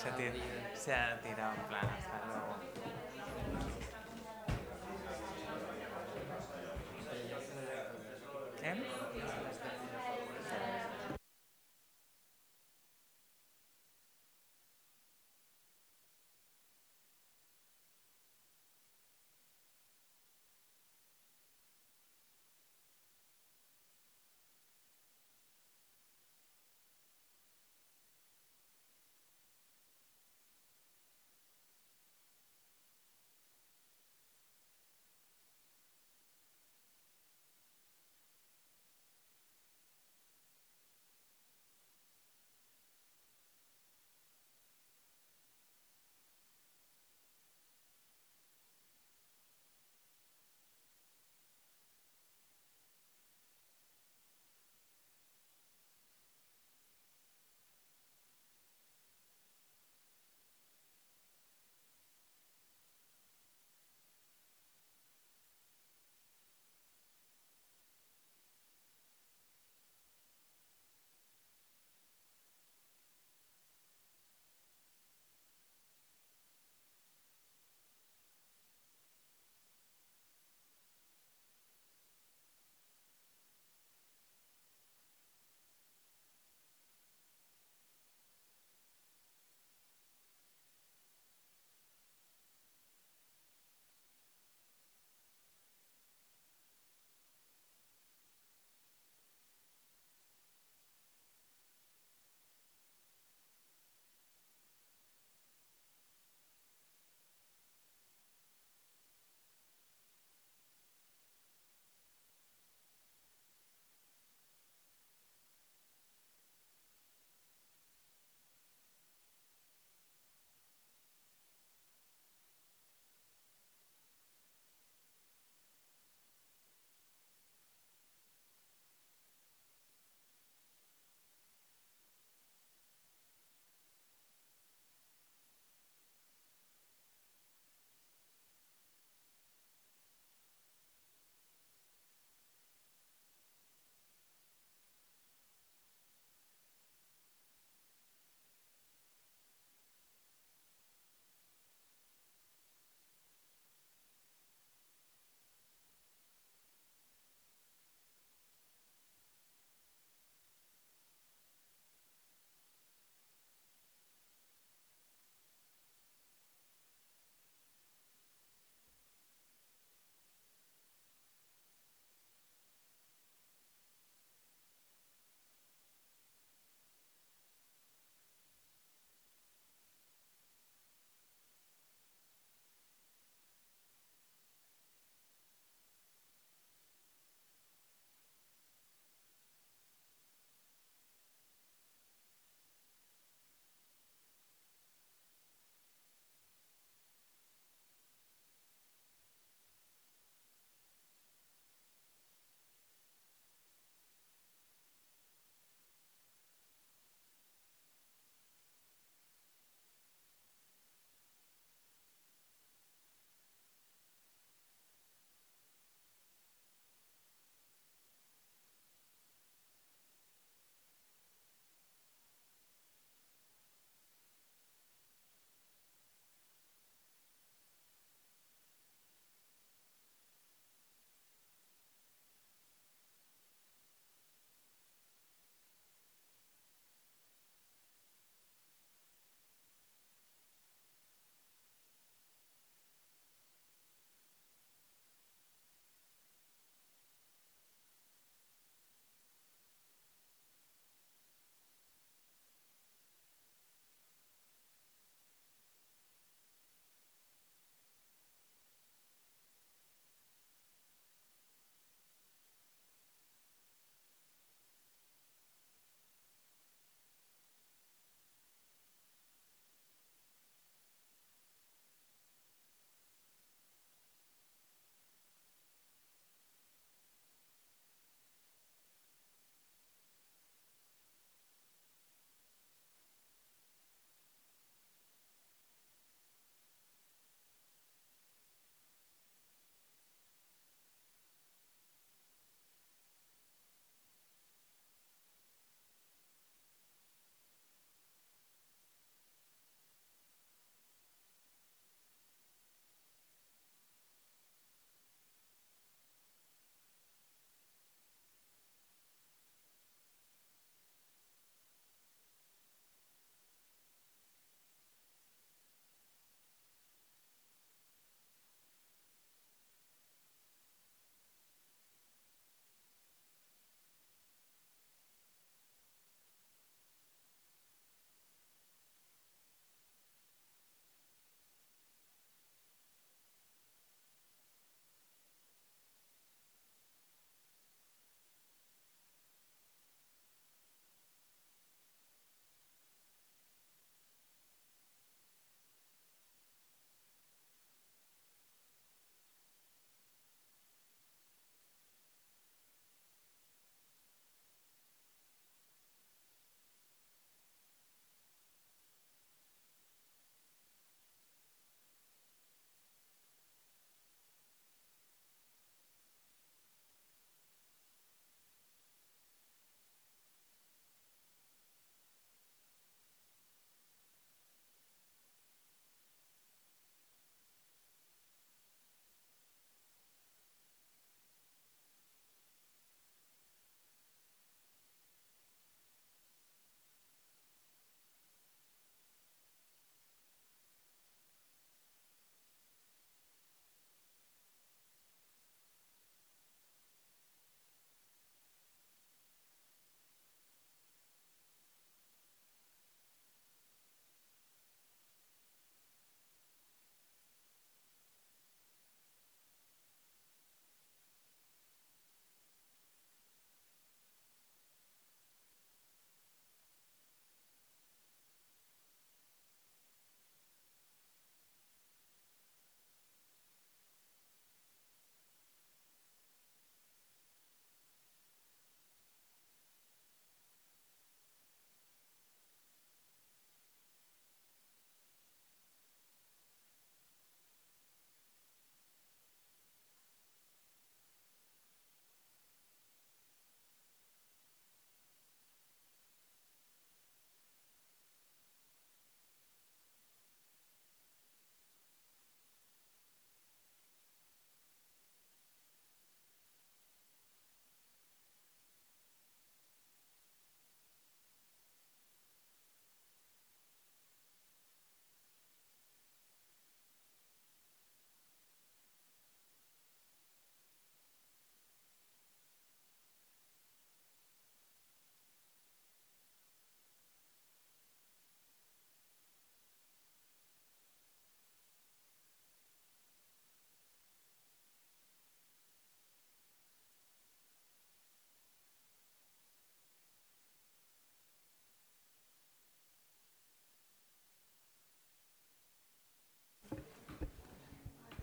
se tir- se ha tirado en plan,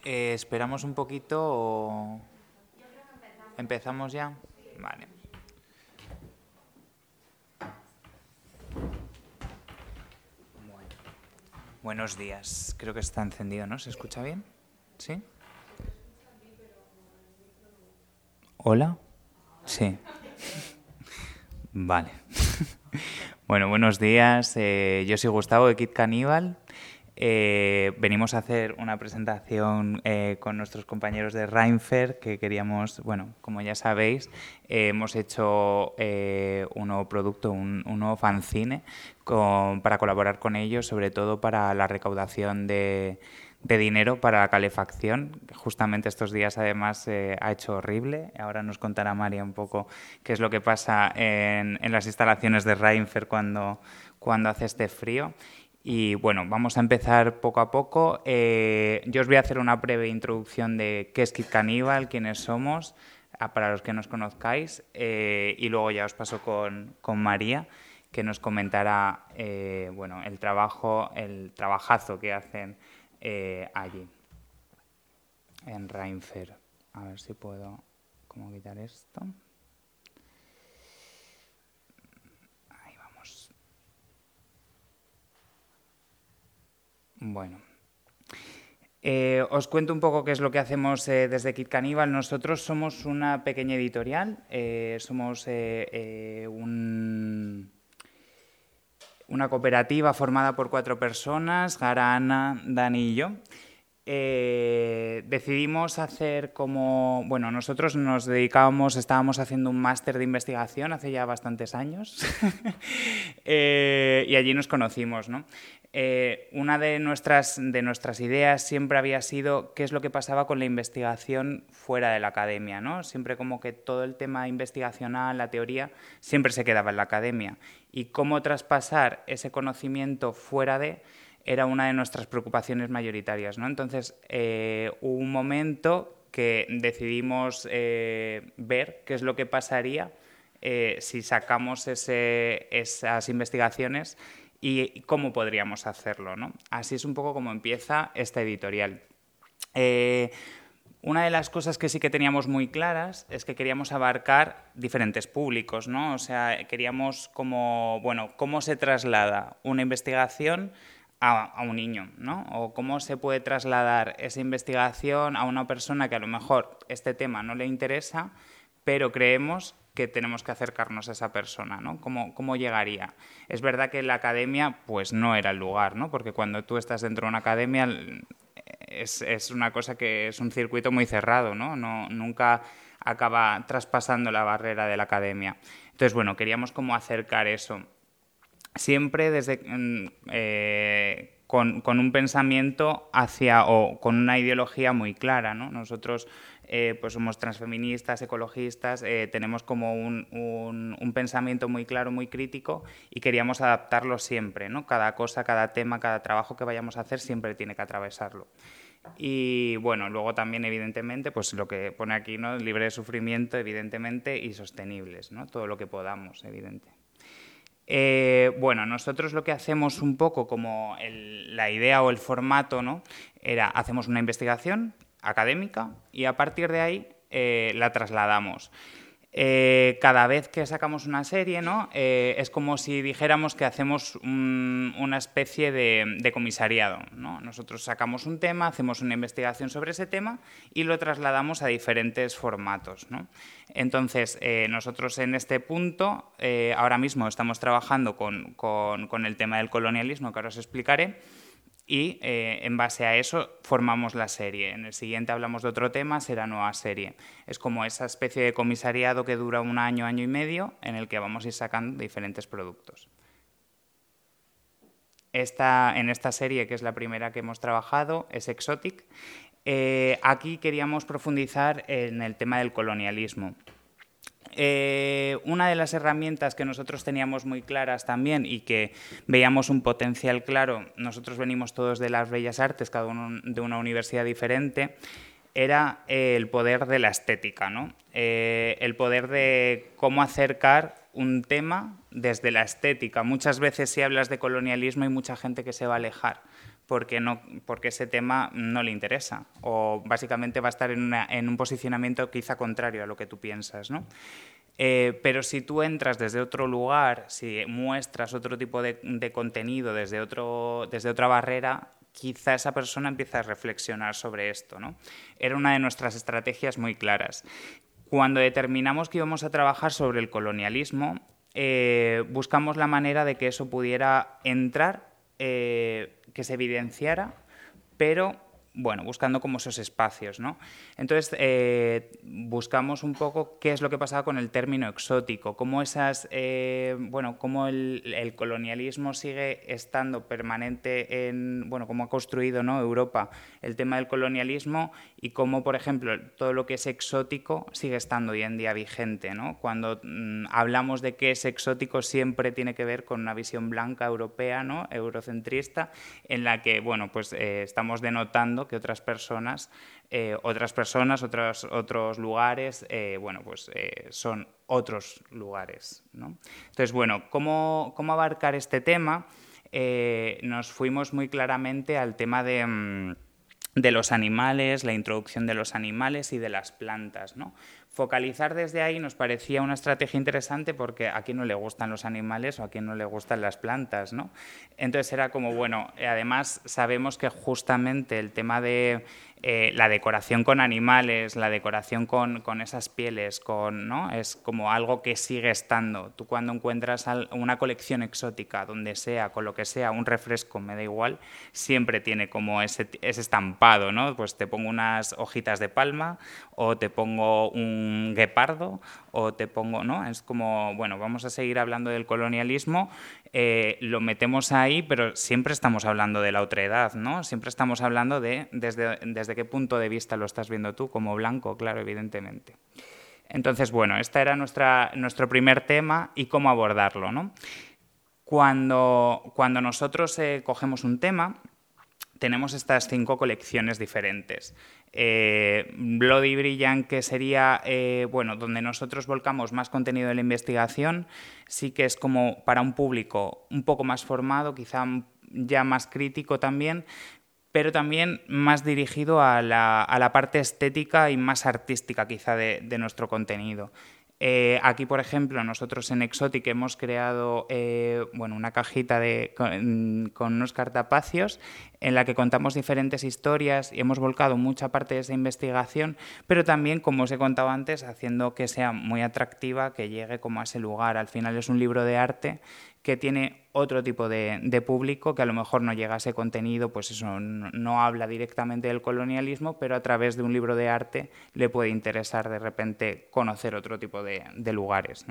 Eh, ¿Esperamos un poquito o...? ¿Empezamos ya? Vale. Bueno. Buenos días. Creo que está encendido, ¿no? ¿Se escucha bien? ¿Sí? ¿Hola? Sí. Vale. Bueno, buenos días. Eh, yo soy Gustavo de Kit Caníbal. Eh, venimos a hacer una presentación eh, con nuestros compañeros de Reinfer que queríamos, bueno, como ya sabéis, eh, hemos hecho un nuevo producto, un, nuevo fanzine para colaborar con ellos, sobre todo para la recaudación de, dinero para la calefacción. Justamente estos días además ha hecho horrible. Ahora nos contará María un poco qué es lo que pasa en, en las instalaciones de Reinfer cuando, cuando hace este frío. Y bueno, vamos a empezar poco a poco. Eh, yo os voy a hacer una breve introducción de qué es Kit Caníbal, quiénes somos, para los que nos conozcáis, eh, y luego ya os paso con, María, que nos comentará eh, bueno, el trabajo, el trabajazo que hacen allí, en Reinfer. A ver si puedo cómo quitar esto. Bueno. Eh, os cuento un poco qué es lo que hacemos eh, desde Kit Caníbal. Nosotros somos una pequeña editorial, eh, somos una cooperativa formada por cuatro personas, Gara, Ana, Dani y yo. decidimos hacer como, bueno, nosotros nos dedicábamos, estábamos haciendo un máster de investigación hace ya bastantes años y allí nos conocimos, ¿no? Eh, una de nuestras, de nuestras ideas siempre había sido qué es lo que pasaba con la investigación fuera de la academia, ¿no? Siempre como que todo el tema investigacional, la teoría, siempre se quedaba en la academia. Y cómo traspasar ese conocimiento fuera de era una de nuestras preocupaciones mayoritarias, ¿no? Entonces, eh, hubo un momento que decidimos eh, ver qué es lo que pasaría si sacamos esas investigaciones y cómo podríamos hacerlo. ¿no? Así es un poco como empieza esta editorial. Eh, una de las cosas que sí que teníamos muy claras es que queríamos abarcar diferentes públicos, ¿no? O sea, queríamos como, bueno, cómo se traslada una investigación a, a, un niño, ¿no? O cómo se puede trasladar esa investigación a una persona que a lo mejor este tema no le interesa, pero creemos que tenemos que acercarnos a esa persona, ¿no? ¿Cómo, ¿Cómo, llegaría? Es verdad que la academia, pues no era el lugar, ¿no? Porque cuando tú estás dentro de una academia es, es una cosa que es un circuito muy cerrado, ¿no? no nunca acaba traspasando la barrera de la academia. Entonces, bueno, queríamos como acercar eso. Siempre desde... Mm, eh, con, con, un pensamiento hacia o con una ideología muy clara. ¿no? Nosotros eh, pues somos transfeministas, ecologistas, eh, tenemos como un, un, pensamiento muy claro, muy crítico y queríamos adaptarlo siempre, ¿no? Cada cosa, cada tema, cada trabajo que vayamos a hacer siempre tiene que atravesarlo. Y bueno, luego también evidentemente, pues lo que pone aquí, ¿no? Libre de sufrimiento, evidentemente, y sostenibles, ¿no? Todo lo que podamos, evidente. Eh, bueno, nosotros lo que hacemos un poco como la idea o el formato, ¿no? Era, hacemos una investigación, académica y a partir de ahí eh, la trasladamos. Eh, cada vez que sacamos una serie, ¿no? Eh, es como si dijéramos que hacemos una especie de, comisariado. ¿no? Nosotros sacamos un tema, hacemos una investigación sobre ese tema y lo trasladamos a diferentes formatos. ¿no? Entonces, nosotros en este punto, ahora mismo estamos trabajando con, con el tema del colonialismo, que ahora os explicaré, y eh, en base a eso formamos la serie. En el siguiente hablamos de otro tema, será nueva serie. Es como esa especie de comisariado que dura un año, año y medio, en el que vamos a ir sacando diferentes productos. Esta, en esta serie, que es la primera que hemos trabajado, es Exotic. Eh, aquí queríamos profundizar en el tema del colonialismo. Eh, una de las herramientas que nosotros teníamos muy claras también y que veíamos un potencial claro, nosotros venimos todos de las bellas artes, cada uno de una universidad diferente, era el poder de la estética, ¿no? Eh, el poder de cómo acercar un tema desde la estética. Muchas veces si hablas de colonialismo hay mucha gente que se va a alejar porque, no, porque ese tema no le interesa o básicamente va a estar en, en un posicionamiento quizá contrario a lo que tú piensas. ¿no? Eh, pero si tú entras desde otro lugar, si muestras otro tipo de, contenido desde, otro, desde otra barrera, quizá esa persona empieza a reflexionar sobre esto. ¿no? Era una de nuestras estrategias muy claras. Cuando determinamos que íbamos a trabajar sobre el colonialismo, eh, buscamos la manera de que eso pudiera entrar, eh, que se evidenciara, pero bueno, buscando como esos espacios, ¿no? Entonces, eh, buscamos un poco qué es lo que pasaba con el término exótico, cómo esas, eh, bueno, cómo el, colonialismo sigue estando permanente en, bueno, cómo ha construido, ¿no? Europa el tema del colonialismo y cómo, por ejemplo, todo lo que es exótico sigue estando hoy en día vigente, ¿no? Cuando mm, hablamos de que es exótico siempre tiene que ver con una visión blanca europea, ¿no? Eurocentrista, en la que, bueno, pues eh, estamos denotando que otras personas, eh, otras personas, otros, otros lugares, eh, bueno, pues eh, son otros lugares. Entonces, bueno, ¿cómo, ¿cómo, abarcar este tema? nos fuimos muy claramente al tema de... Mm, de los animales, la introducción de los animales y de las plantas. ¿no? Focalizar desde ahí nos parecía una estrategia interesante porque a quién no le gustan los animales o a quién no le gustan las plantas. ¿no? Entonces era como, bueno, además sabemos que justamente el tema de eh, la decoración con animales, la decoración con, esas pieles, con, ¿no? es como algo que sigue estando. Tú cuando encuentras una colección exótica, donde sea, con lo que sea, un refresco, me da igual, siempre tiene como ese, ese estampado, ¿no? Pues te pongo unas hojitas de palma o te pongo un guepardo o te pongo, ¿no? Es como, bueno, vamos a seguir hablando del colonialismo, eh, lo metemos ahí, pero siempre estamos hablando de la otra edad, ¿no? Siempre estamos hablando de desde, desde qué punto de vista lo estás viendo tú, como blanco, claro, evidentemente. Entonces, bueno, este era nuestra, nuestro primer tema y cómo abordarlo, ¿no? Cuando, cuando nosotros eh, cogemos un tema, tenemos estas cinco colecciones diferentes. Eh, Bloody Brilliant, que sería, eh, bueno, donde nosotros volcamos más contenido de la investigación, sí que es como para un público un poco más formado, quizá ya más crítico también, pero también más dirigido a la, parte estética y más artística quizá de nuestro contenido. Eh, aquí, por ejemplo, nosotros en Exotic hemos creado bueno, una cajita de, con, unos cartapacios en la que contamos diferentes historias y hemos volcado mucha parte de esa investigación, pero también, como os he contado antes, haciendo que sea muy atractiva, que llegue como a ese lugar. Al final es un libro de arte que tiene otro tipo de, público que a lo mejor no llega a ese contenido, pues eso, no, habla directamente del colonialismo, pero a través de un libro de arte le puede interesar de repente conocer otro tipo de, lugares.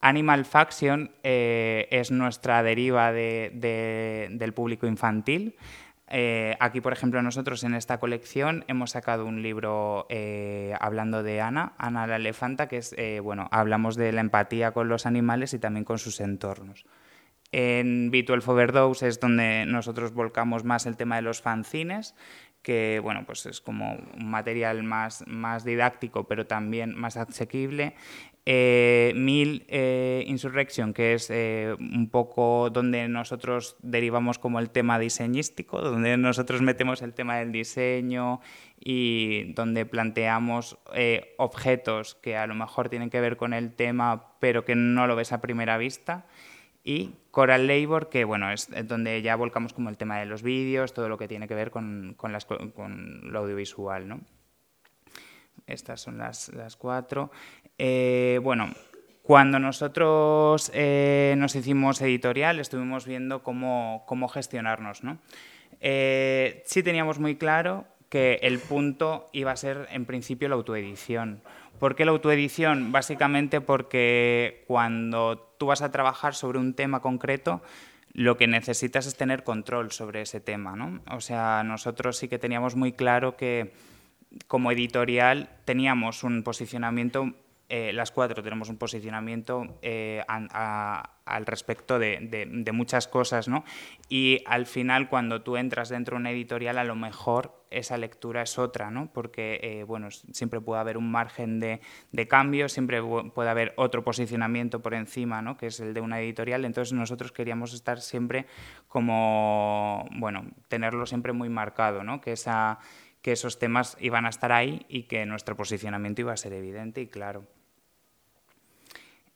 Animal Faction eh, es nuestra deriva del público infantil. Eh, aquí, por ejemplo, nosotros en esta colección hemos sacado un libro eh, hablando de Ana, Ana la elefanta, que es, bueno, hablamos de la empatía con los animales y también con sus entornos. En B12 Overdose es donde nosotros volcamos más el tema de los fanzines, que bueno, pues es como un material más, más didáctico, pero también más asequible. Eh, Mil eh, Insurrection, que es eh, un poco donde nosotros derivamos como el tema diseñístico, donde nosotros metemos el tema del diseño y donde planteamos objetos que a lo mejor tienen que ver con el tema, pero que no lo ves a primera vista. Y Coral Labor, que bueno, es donde ya volcamos como el tema de los vídeos, todo lo que tiene que ver con, con lo audiovisual, ¿no? Estas son las, las cuatro. Eh, bueno, cuando nosotros eh, nos hicimos editorial, estuvimos viendo cómo, gestionarnos. ¿no? Eh, sí teníamos muy claro que el punto iba a ser, en principio, la autoedición. ¿Por qué la autoedición? Básicamente porque cuando tú vas a trabajar sobre un tema concreto, lo que necesitas es tener control sobre ese tema. ¿no? O sea, nosotros sí que teníamos muy claro que como editorial teníamos un posicionamiento eh, las cuatro tenemos un posicionamiento eh, al respecto de, muchas cosas, ¿no? Y al final, cuando tú entras dentro de una editorial, a lo mejor esa lectura es otra, ¿no? Porque, eh, bueno, siempre puede haber un margen de, cambio, siempre puede haber otro posicionamiento por encima, ¿no? Que es el de una editorial. Entonces, nosotros queríamos estar siempre como, bueno, tenerlo siempre muy marcado, ¿no? Que esa que esos temas iban a estar ahí y que nuestro posicionamiento iba a ser evidente y claro.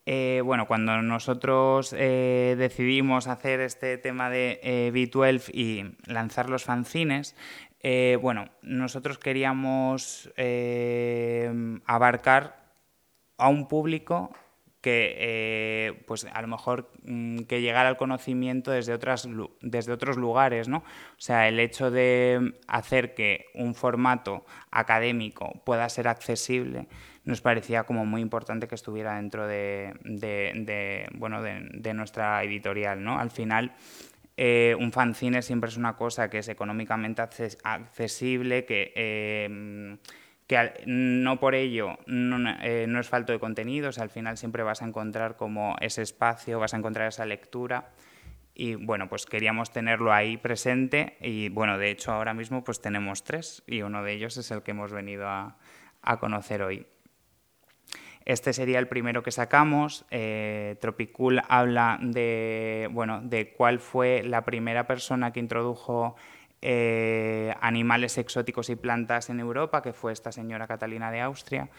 Eh, bueno, cuando nosotros eh, decidimos hacer este tema de eh, B12 y lanzar los fanzines, bueno, nosotros queríamos abarcar a un público que pues a lo mejor mm, que llegara al conocimiento desde otras desde otros lugares no o sea el hecho de hacer que un formato académico pueda ser accesible nos parecía como muy importante que estuviera dentro de, bueno, de, nuestra editorial. ¿no? Al final, eh, un fanzine siempre es una cosa que es económicamente accesible, que, eh, que no por ello eh, no, es falto de contenidos, al final siempre vas a encontrar como ese espacio, vas a encontrar esa lectura y bueno, pues queríamos tenerlo ahí presente y bueno, de hecho ahora mismo pues tenemos tres y uno de ellos es el que hemos venido a conocer hoy. Este sería el primero que sacamos. Eh, Tropicool habla de, bueno, de cuál fue la primera persona que introdujo eh, animales exóticos y plantas en Europa, que fue esta señora Catalina de Austria.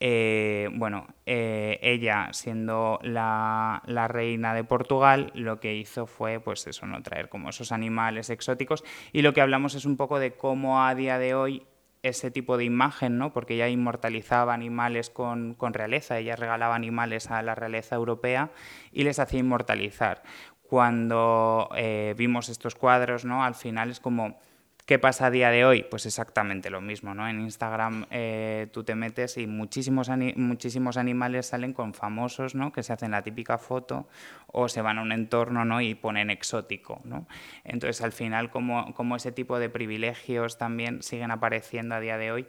Eh, bueno, ella siendo la, reina de Portugal, lo que hizo fue, pues eso, no traer como esos animales exóticos. Y lo que hablamos es un poco de cómo a día de hoy ese tipo de imagen, ¿no? porque ella inmortalizaba animales con, realeza, ella regalaba animales a la realeza europea y les hacía inmortalizar. Cuando eh, vimos estos cuadros, ¿no? al final es como ¿Qué pasa a día de hoy? Pues exactamente lo mismo, ¿no? En Instagram eh, tú te metes y muchísimos, muchísimos animales salen con famosos, ¿no? Que se hacen la típica foto o se van a un entorno, ¿no? Y ponen exótico, ¿no? Entonces, al final, como, como ese tipo de privilegios también siguen apareciendo a día de hoy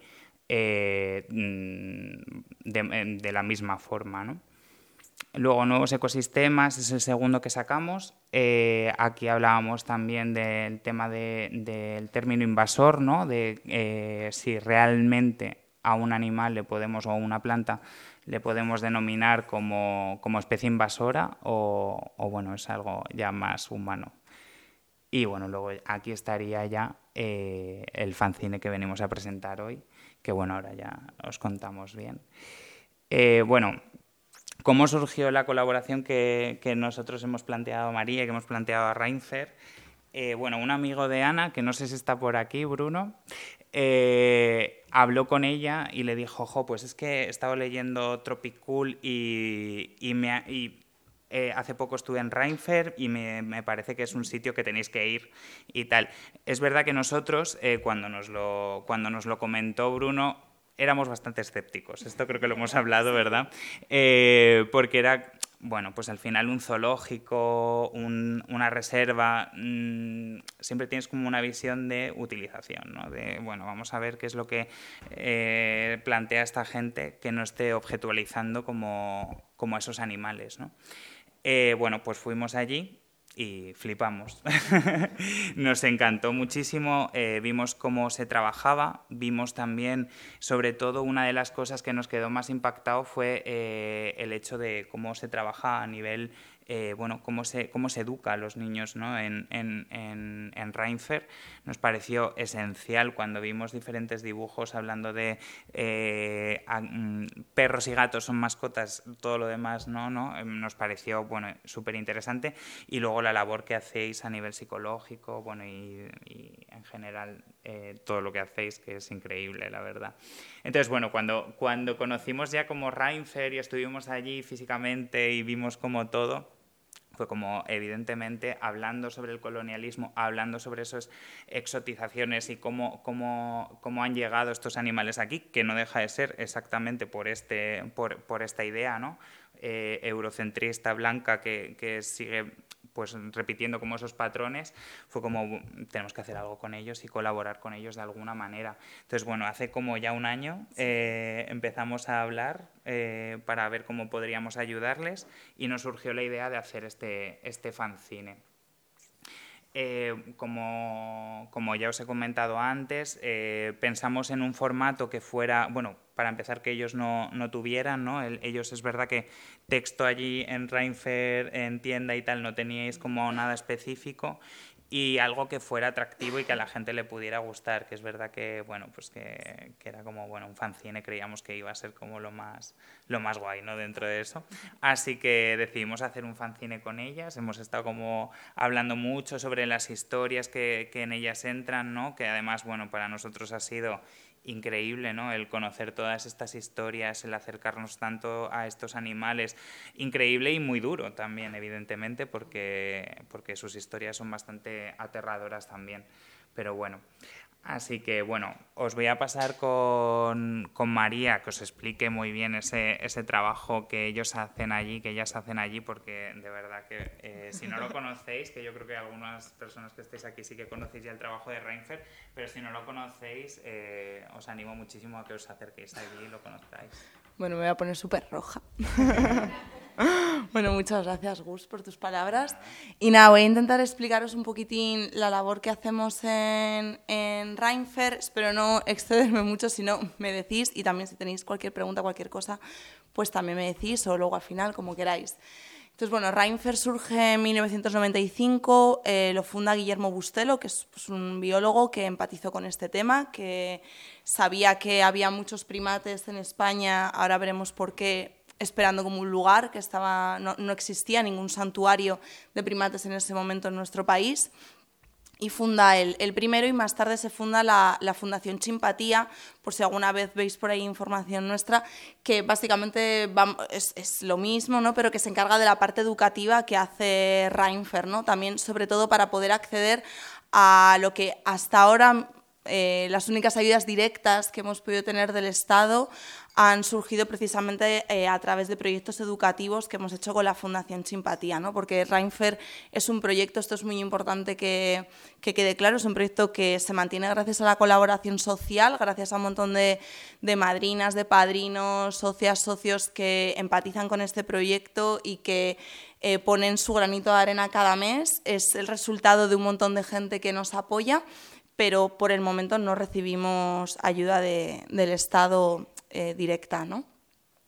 eh, mm, de, de la misma forma, ¿no? Luego, nuevos ecosistemas es el segundo que sacamos. Eh, aquí hablábamos también del tema del término invasor, ¿no? de eh, si realmente a un animal le podemos o a una planta le podemos denominar como, especie invasora o, bueno, es algo ya más humano. Y bueno, luego aquí estaría ya eh, el fanzine que venimos a presentar hoy, que bueno, ahora ya os contamos bien. bueno, ¿Cómo surgió la colaboración que, nosotros hemos planteado a María, que hemos planteado a Reinfer? Eh, bueno, un amigo de Ana, que no sé si está por aquí, Bruno, eh, habló con ella y le dijo, jo, pues es que he estado leyendo Tropicool y, y, me, eh, hace poco estuve en Reinfer y me, me, parece que es un sitio que tenéis que ir y tal. Es verdad que nosotros, cuando, nos lo, cuando nos lo comentó Bruno, éramos bastante escépticos. Esto creo que lo hemos hablado, ¿verdad? Eh, porque era, bueno, pues al final un zoológico, una reserva, mm, siempre tienes como una visión de utilización, ¿no? De, bueno, vamos a ver qué es lo que eh, plantea esta gente que no esté objetualizando como, como esos animales, ¿no? Eh, bueno, pues fuimos allí y flipamos. Nos encantó muchísimo, eh, vimos cómo se trabajaba, vimos también, sobre todo, una de las cosas que nos quedó más impactado fue eh, el hecho de cómo se trabaja a nivel eh, bueno, cómo se, cómo se educa a los niños ¿no? en, en, en, Reinfer. Nos pareció esencial cuando vimos diferentes dibujos hablando de eh, mm, perros y gatos son mascotas, todo lo demás no, no em, nos pareció bueno, súper interesante. Y luego la labor que hacéis a nivel psicológico bueno, y, en general eh, todo lo que hacéis, que es increíble, la verdad. Entonces, bueno, cuando, cuando conocimos ya como Reinfer y estuvimos allí físicamente y vimos como todo, fue como evidentemente hablando sobre el colonialismo, hablando sobre esas exotizaciones y cómo, cómo, cómo, han llegado estos animales aquí, que no deja de ser exactamente por, este, por, por esta idea, ¿no? eh, eurocentrista, blanca, que, que sigue pues repitiendo como esos patrones, fue como tenemos que hacer algo con ellos y colaborar con ellos de alguna manera. Entonces, bueno, hace como ya un año eh, empezamos a hablar eh, para ver cómo podríamos ayudarles y nos surgió la idea de hacer este, este fanzine. Eh, como, como, ya os he comentado antes, pensamos en un formato que fuera, bueno, para empezar que ellos no, no tuvieran, ¿no? ellos es verdad que texto allí en Reinfer, en tienda y tal, no teníais como nada específico y algo que fuera atractivo y que a la gente le pudiera gustar, que es verdad que, bueno, pues que, que, era como, bueno, un fanzine, creíamos que iba a ser como lo más, lo más guay, ¿no? Dentro de eso. Así que decidimos hacer un fanzine con ellas, hemos estado como hablando mucho sobre las historias que, que en ellas entran, ¿no? Que además, bueno, para nosotros ha sido increíble, ¿no? El conocer todas estas historias, el acercarnos tanto a estos animales, increíble y muy duro también, evidentemente, porque, porque sus historias son bastante aterradoras también. Pero bueno, Así que bueno, os voy a pasar con, María que os explique muy bien ese, ese, trabajo que ellos hacen allí, que ellas hacen allí, porque de verdad que eh, si no lo conocéis, que yo creo que algunas personas que estéis aquí sí que conocéis ya el trabajo de Reinfer, pero si no lo conocéis, eh, os animo muchísimo a que os acerquéis allí y lo conozcáis. Bueno, me voy a poner súper roja. Bueno, muchas gracias, Gus, por tus palabras. Y nada, voy a intentar explicaros un poquitín la labor que hacemos en, en Reinfer. Espero no excederme mucho, si no, me decís. Y también si tenéis cualquier pregunta, cualquier cosa, pues también me decís o luego al final, como queráis. Entonces, bueno, Reinfer surge en 1995, eh, lo funda Guillermo Bustelo, que es pues, un biólogo que empatizó con este tema, que sabía que había muchos primates en España, ahora veremos por qué, esperando como un lugar, que estaba, no, existía ningún santuario de primates en ese momento en nuestro país. Y funda el, el primero y más tarde se funda la, la, Fundación Chimpatía, por si alguna vez veis por ahí información nuestra, que básicamente es, es, lo mismo, ¿no? pero que se encarga de la parte educativa que hace Reinfer, ¿no? también sobre todo para poder acceder a lo que hasta ahora eh, las únicas ayudas directas que hemos podido tener del Estado han surgido precisamente eh, a través de proyectos educativos que hemos hecho con la Fundación Simpatía, ¿no? porque Reinfer es un proyecto, esto es muy importante que, quede claro, es un proyecto que se mantiene gracias a la colaboración social, gracias a un montón de, madrinas, de padrinos, socias, socios que empatizan con este proyecto y que eh, ponen su granito de arena cada mes. Es el resultado de un montón de gente que nos apoya pero por el momento no recibimos ayuda del Estado eh, directa, ¿no?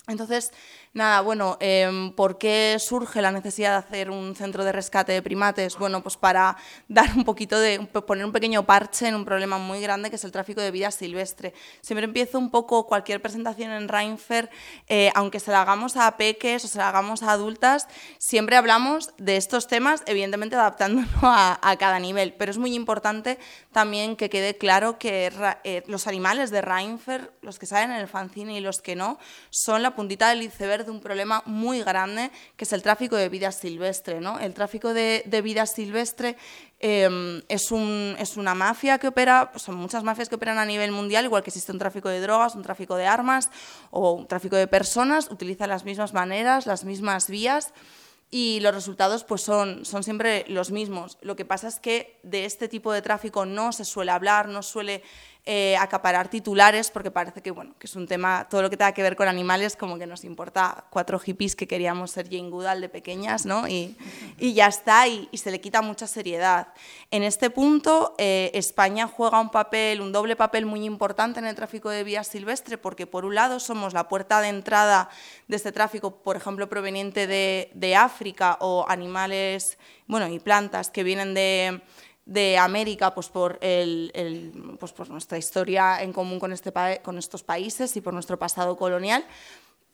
Entonces, Nada, bueno, em, ¿por qué surge la necesidad de hacer un centro de rescate de primates? Bueno, pues para dar un poquito de, poner un pequeño parche en un problema muy grande que es el tráfico de vida silvestre. Siempre empiezo un poco cualquier presentación en Reinfer, eh, aunque se la hagamos a peques o se la hagamos a adultas, siempre hablamos de estos temas, evidentemente adaptándonos a, cada nivel, pero es muy importante también que quede claro que eh, los animales de Reinfer, los que salen en el fanzine y los que no, son la puntita del iceberg de un problema muy grande que es el tráfico de vida silvestre. ¿no? El tráfico de, vida silvestre em, es, un, es, una mafia que opera, son muchas mafias que operan a nivel mundial, igual que existe un tráfico de drogas, un tráfico de armas o un tráfico de personas, utilizan las mismas maneras, las mismas vías y los resultados pues son, son siempre los mismos. Lo que pasa es que de este tipo de tráfico no se suele hablar, no suele eh, acaparar titulares, porque parece que, bueno, que es un tema, todo lo que tenga que ver con animales, como que nos importa cuatro hippies que queríamos ser Jane Goodall de pequeñas, ¿no? Y, y ya está, y, se le quita mucha seriedad. En este punto, eh, España juega un papel, un doble papel muy importante en el tráfico de vías silvestre, porque por un lado somos la puerta de entrada de este tráfico, por ejemplo, proveniente de, de África o animales, bueno, y plantas que vienen de de América pues por, el, pues por nuestra historia en común con, este con estos países y por nuestro pasado colonial.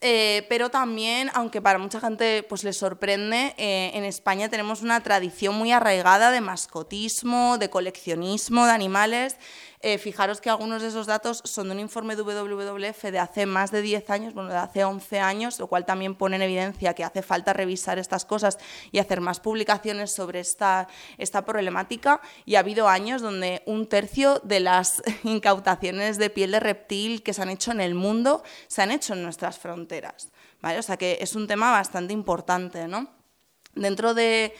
Eh, pero también, aunque para mucha gente pues, les sorprende, eh, en España tenemos una tradición muy arraigada de mascotismo, de coleccionismo de animales eh, fijaros que algunos de esos datos son de un informe de WWF de hace más de 10 años, bueno, de hace 11 años, lo cual también pone en evidencia que hace falta revisar estas cosas y hacer más publicaciones sobre esta, esta problemática. Y ha habido años donde un tercio de las incautaciones de piel de reptil que se han hecho en el mundo se han hecho en nuestras fronteras. ¿vale? O sea que es un tema bastante importante, ¿no? Dentro de,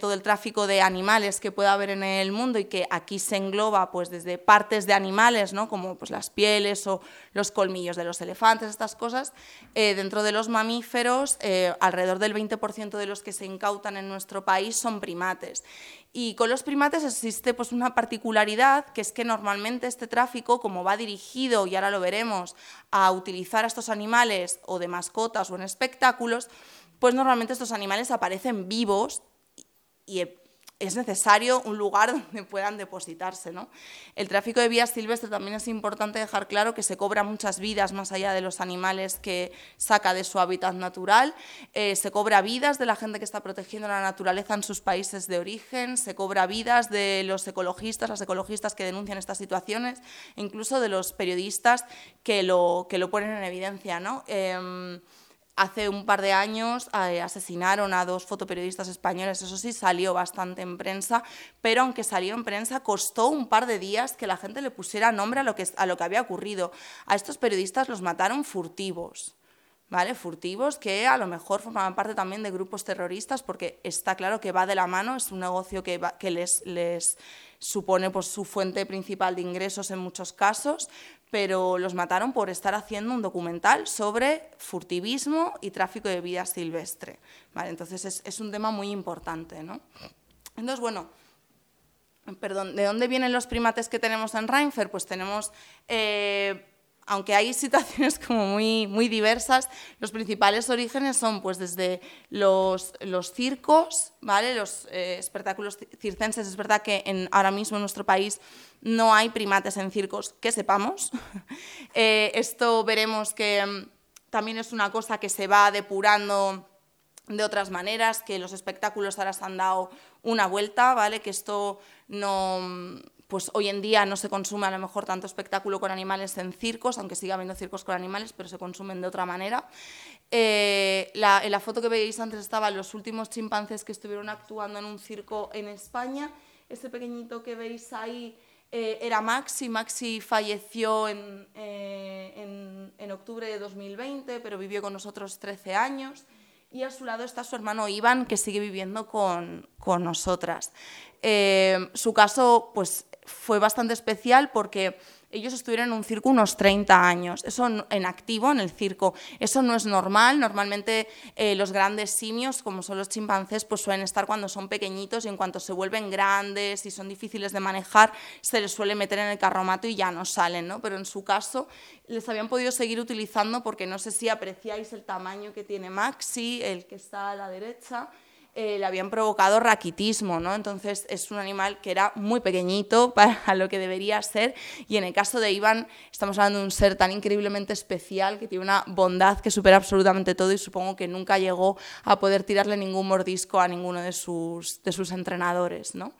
todo el tráfico de animales que pueda haber en el mundo y que aquí se engloba pues desde partes de animales, ¿no? como pues, las pieles o los colmillos de los elefantes, estas cosas, eh, dentro de los mamíferos eh, alrededor del 20% de los que se incautan en nuestro país son primates. Y con los primates existe pues, una particularidad, que es que normalmente este tráfico, como va dirigido, y ahora lo veremos, a utilizar a estos animales o de mascotas o en espectáculos, pues normalmente estos animales aparecen vivos y es necesario un lugar donde puedan depositarse. ¿no? El tráfico de vías silvestres también es importante dejar claro que se cobra muchas vidas más allá de los animales que saca de su hábitat natural, eh, se cobra vidas de la gente que está protegiendo la naturaleza en sus países de origen, se cobra vidas de los ecologistas, las ecologistas que denuncian estas situaciones, incluso de los periodistas que lo, que lo ponen en evidencia. ¿no? Em, Hace un par de años eh, asesinaron a dos fotoperiodistas españoles, eso sí, salió bastante en prensa, pero aunque salió en prensa, costó un par de días que la gente le pusiera nombre a lo que, a lo que había ocurrido. A estos periodistas los mataron furtivos. ¿Vale? Furtivos que a lo mejor formaban parte también de grupos terroristas, porque está claro que va de la mano, es un negocio que, les, les supone pues, su fuente principal de ingresos en muchos casos, pero los mataron por estar haciendo un documental sobre furtivismo y tráfico de vida silvestre. ¿vale? Entonces es, un tema muy importante. ¿no? Entonces, bueno, perdón, ¿de dónde vienen los primates que tenemos en Reinfer? Pues tenemos... Eh, aunque hay situaciones como muy, muy diversas, los principales orígenes son pues desde los, los circos, ¿vale? los eh, espectáculos circenses. Es verdad que en, ahora mismo en nuestro país no hay primates en circos que sepamos. Eh, esto veremos que mm, también es una cosa que se va depurando de otras maneras, que los espectáculos ahora se han dado una vuelta, ¿vale? que esto no pues hoy en día no se consume a lo mejor tanto espectáculo con animales en circos, aunque siga habiendo circos con animales, pero se consumen de otra manera. Eh, en la foto que veíais antes estaban los últimos chimpancés que estuvieron actuando en un circo en España. Este pequeñito que veis ahí eh, era Maxi. Maxi falleció en, eh, en octubre de 2020, pero vivió con nosotros 13 años y a su lado está su hermano Iván, que sigue viviendo con, con nosotras. su caso, pues fue bastante especial porque ellos estuvieron en un circo unos 30 años, eso en activo en el circo. Eso no es normal, normalmente eh, los grandes simios, como son los chimpancés, pues suelen estar cuando son pequeñitos y en cuanto se vuelven grandes y son difíciles de manejar, se les suele meter en el carromato y ya no salen, ¿no? Pero en su caso les habían podido seguir utilizando porque no sé si apreciáis el tamaño que tiene Maxi, el que está a la derecha, eh, le habían provocado raquitismo, ¿no? Entonces es un animal que era muy pequeñito para lo que debería ser y en el caso de Iván estamos hablando de un ser tan increíblemente especial que tiene una bondad que supera absolutamente todo y supongo que nunca llegó a poder tirarle ningún mordisco a ninguno de sus, de sus entrenadores, ¿no?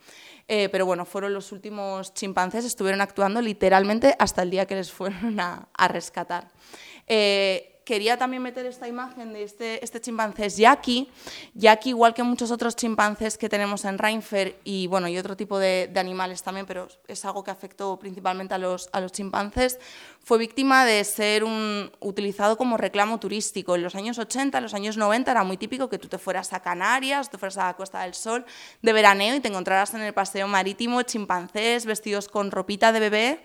Eh, pero bueno, fueron los últimos chimpancés, estuvieron actuando literalmente hasta el día que les fueron a, a rescatar. Eh, quería también meter esta imagen de este, este chimpancé es Jackie. Jackie, igual que muchos otros chimpancés que tenemos en Reinfer y, bueno, y otro tipo de, animales también, pero es algo que afectó principalmente a los, a los chimpancés, fue víctima de ser un, utilizado como reclamo turístico. En los años 80, en los años 90 era muy típico que tú te fueras a Canarias, te fueras a la Costa del Sol de veraneo y te encontraras en el paseo marítimo chimpancés vestidos con ropita de bebé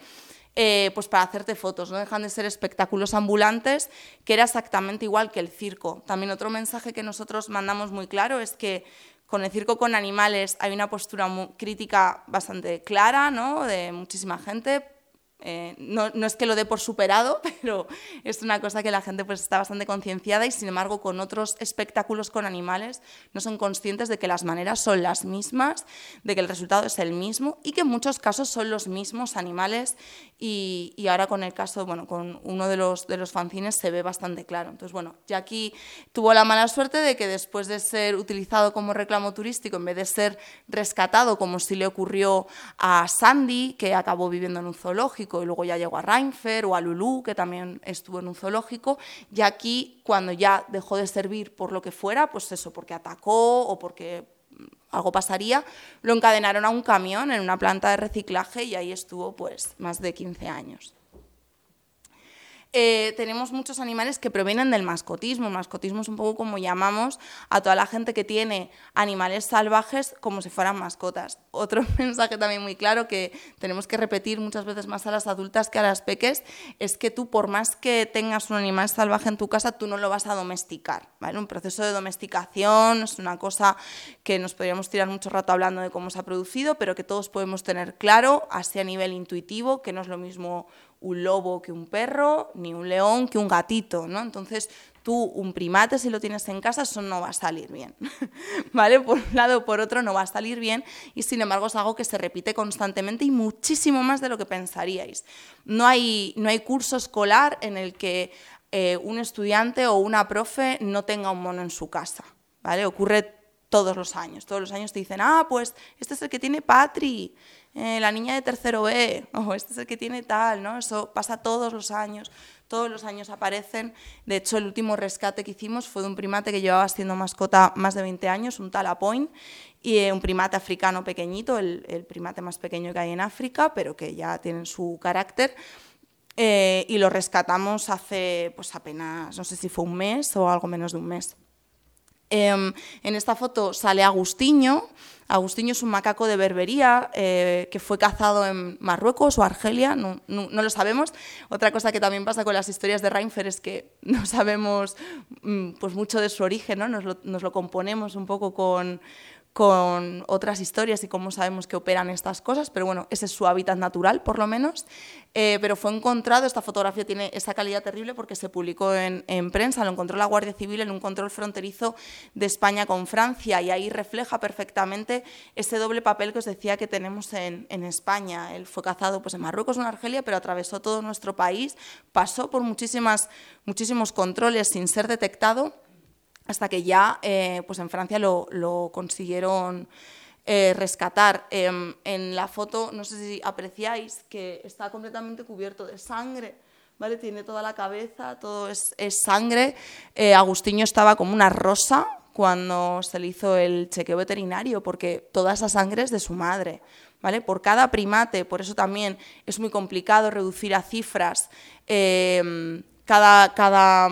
eh, pues para hacerte fotos, no dejan de ser espectáculos ambulantes, que era exactamente igual que el circo. También otro mensaje que nosotros mandamos muy claro es que con el circo con animales hay una postura crítica bastante clara ¿no? de muchísima gente, eh, no, es que lo dé por superado, pero es una cosa que la gente pues, está bastante concienciada y sin embargo con otros espectáculos con animales no son conscientes de que las maneras son las mismas, de que el resultado es el mismo y que en muchos casos son los mismos animales y, ahora con el caso, bueno, con uno de los, de los fanzines se ve bastante claro. Entonces, bueno, Jackie tuvo la mala suerte de que después de ser utilizado como reclamo turístico, en vez de ser rescatado como si le ocurrió a Sandy, que acabó viviendo en un zoológico, y luego ya llegó a Reinfer o a Lulú, que también estuvo en un zoológico, y aquí cuando ya dejó de servir por lo que fuera, pues eso, porque atacó o porque algo pasaría, lo encadenaron a un camión en una planta de reciclaje y ahí estuvo pues más de 15 años. Eh, tenemos muchos animales que provienen del mascotismo. mascotismo es un poco como llamamos a toda la gente que tiene animales salvajes como si fueran mascotas. Otro mensaje también muy claro que tenemos que repetir muchas veces más a las adultas que a las peques es que tú, por más que tengas un animal salvaje en tu casa, tú no lo vas a domesticar. ¿vale? Un proceso de domesticación es una cosa que nos podríamos tirar mucho rato hablando de cómo se ha producido, pero que todos podemos tener claro, así a nivel intuitivo, que no es lo mismo un lobo que un perro, ni un león que un gatito, ¿no? Entonces, tú, un primate, si lo tienes en casa, eso no va a salir bien, ¿vale? Por un lado o por otro no va a salir bien y sin embargo es algo que se repite constantemente y muchísimo más de lo que pensaríais. No hay, no hay curso escolar en el que eh, un estudiante o una profe no tenga un mono en su casa, ¿vale? Ocurre todos los años. Todos los años te dicen, ah, pues este es el que tiene Patri, eh, la niña de tercero B, o este es el que tiene tal, ¿no? Eso pasa todos los años, todos los años aparecen. De hecho, el último rescate que hicimos fue de un primate que llevaba siendo mascota más de 20 años, un tal Apoin, y eh, un primate africano pequeñito, el, primate más pequeño que hay en África, pero que ya tiene su carácter. Eh, y lo rescatamos hace pues apenas, no sé si fue un mes o algo menos de un mes. Em, en esta foto sale Agustiño. Agustiño es un macaco de Berbería eh, que fue cazado en Marruecos o Argelia, no, lo sabemos. Otra cosa que también pasa con las historias de Reinfer es que no sabemos mm, pues mucho de su origen, ¿no? nos lo componemos un poco con, con otras historias y cómo sabemos que operan estas cosas, pero bueno, ese es su hábitat natural, por lo menos. Eh, pero fue encontrado, esta fotografía tiene esa calidad terrible porque se publicó en, prensa, lo encontró la Guardia Civil en un control fronterizo de España con Francia y ahí refleja perfectamente ese doble papel que os decía que tenemos en, España. Él fue cazado pues, en Marruecos en Argelia, pero atravesó todo nuestro país, pasó por muchísimas, muchísimos controles sin ser detectado hasta que ya eh, pues en Francia lo, consiguieron eh, rescatar. Em, en la foto, no sé si apreciáis, que está completamente cubierto de sangre. ¿Vale? Tiene toda la cabeza, todo es, sangre. Eh, Agustinho estaba como una rosa cuando se le hizo el chequeo veterinario, porque toda esa sangre es de su madre. ¿Vale? Por cada primate, por eso también es muy complicado reducir a cifras em, cada, cada,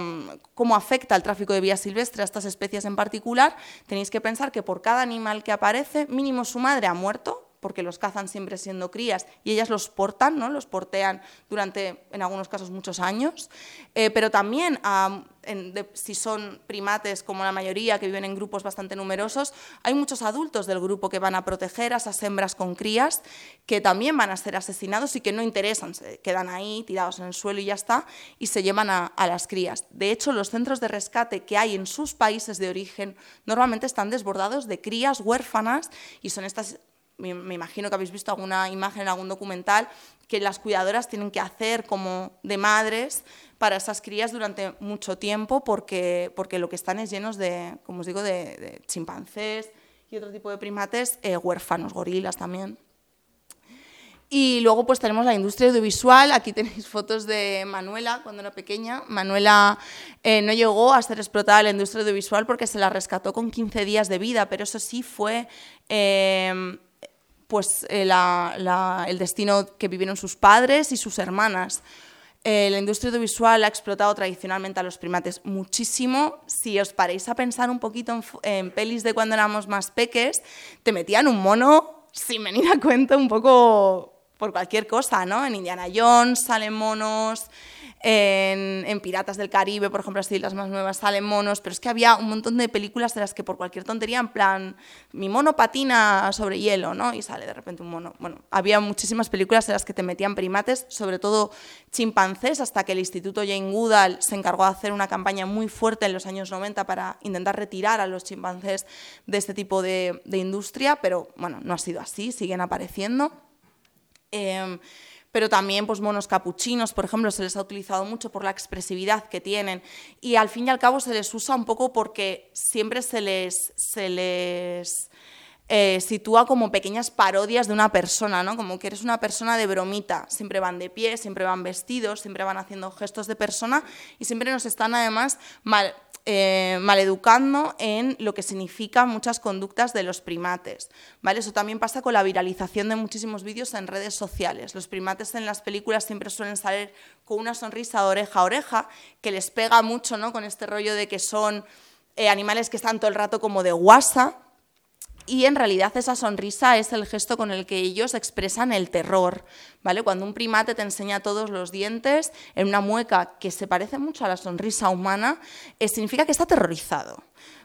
cómo afecta el tráfico de vía silvestre a estas especies en particular, tenéis que pensar que por cada animal que aparece, mínimo su madre ha muerto, porque los cazan siempre siendo crías y ellas los portan, ¿no? los portean durante, en algunos casos, muchos años, eh, pero también si son primates como la mayoría que viven en grupos bastante numerosos, hay muchos adultos del grupo que van a proteger a esas hembras con crías que también van a ser asesinados y que no interesan, se quedan ahí tirados en el suelo y ya está, y se llevan a, a las crías. De hecho, los centros de rescate que hay en sus países de origen normalmente están desbordados de crías huérfanas y son estas me, imagino que habéis visto alguna imagen en algún documental, que las cuidadoras tienen que hacer como de madres para esas crías durante mucho tiempo porque, porque lo que están es llenos de, como os digo, de, chimpancés y otro tipo de primates eh, huérfanos, gorilas también. Y luego pues tenemos la industria audiovisual, aquí tenéis fotos de Manuela cuando era pequeña. Manuela eh, no llegó a ser explotada en la industria audiovisual porque se la rescató con 15 días de vida, pero eso sí fue eh, pues, eh, el destino que vivieron sus padres y sus hermanas. Eh, la industria audiovisual ha explotado tradicionalmente a los primates muchísimo. Si os paréis a pensar un poquito en, pelis de cuando éramos más peques, te metían un mono sin venir a cuenta un poco por cualquier cosa, ¿no? En Indiana Jones salen monos, en, Piratas del Caribe, por ejemplo, así las más nuevas salen monos, pero es que había un montón de películas de las que por cualquier tontería, en plan, mi mono patina sobre hielo, ¿no? Y sale de repente un mono. Bueno, había muchísimas películas en las que te metían primates, sobre todo chimpancés, hasta que el Instituto Jane Goodall se encargó de hacer una campaña muy fuerte en los años 90 para intentar retirar a los chimpancés de este tipo de, industria, pero bueno, no ha sido así, siguen apareciendo. Em, pero también pues, monos capuchinos, por ejemplo, se les ha utilizado mucho por la expresividad que tienen y al fin y al cabo se les usa un poco porque siempre se les, se les eh, sitúa como pequeñas parodias de una persona, ¿no? como que eres una persona de bromita, siempre van de pie, siempre van vestidos, siempre van haciendo gestos de persona y siempre nos están además mal eh, maleducando en lo que significan muchas conductas de los primates. ¿vale? Eso también pasa con la viralización de muchísimos vídeos en redes sociales. Los primates en las películas siempre suelen salir con una sonrisa de oreja a oreja, que les pega mucho ¿no? con este rollo de que son eh, animales que están todo el rato como de guasa, y en realidad esa sonrisa es el gesto con el que ellos expresan el terror, ¿vale? Cuando un primate te enseña todos los dientes en una mueca que se parece mucho a la sonrisa humana, eh, significa que está aterrorizado.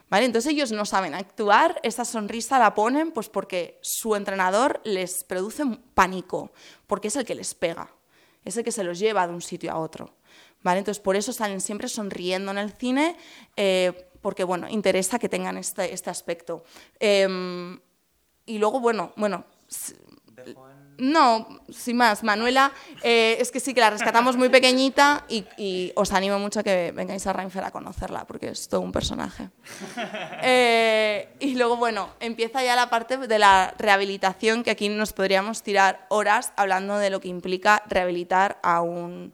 ¿Vale? Entonces ellos no saben actuar, esa sonrisa la ponen pues porque su entrenador les produce pánico, porque es el que les pega, es el que se los lleva de un sitio a otro. ¿Vale? Entonces por eso salen siempre sonriendo en el cine, eh, porque bueno, interesa que tengan este, este aspecto. Em, y luego, bueno, bueno. No, sin más, Manuela, eh, es que sí que la rescatamos muy pequeñita y, os animo mucho a que vengáis a Reinfer a conocerla, porque es todo un personaje. Eh, y luego, bueno, empieza ya la parte de la rehabilitación, que aquí nos podríamos tirar horas hablando de lo que implica rehabilitar a un,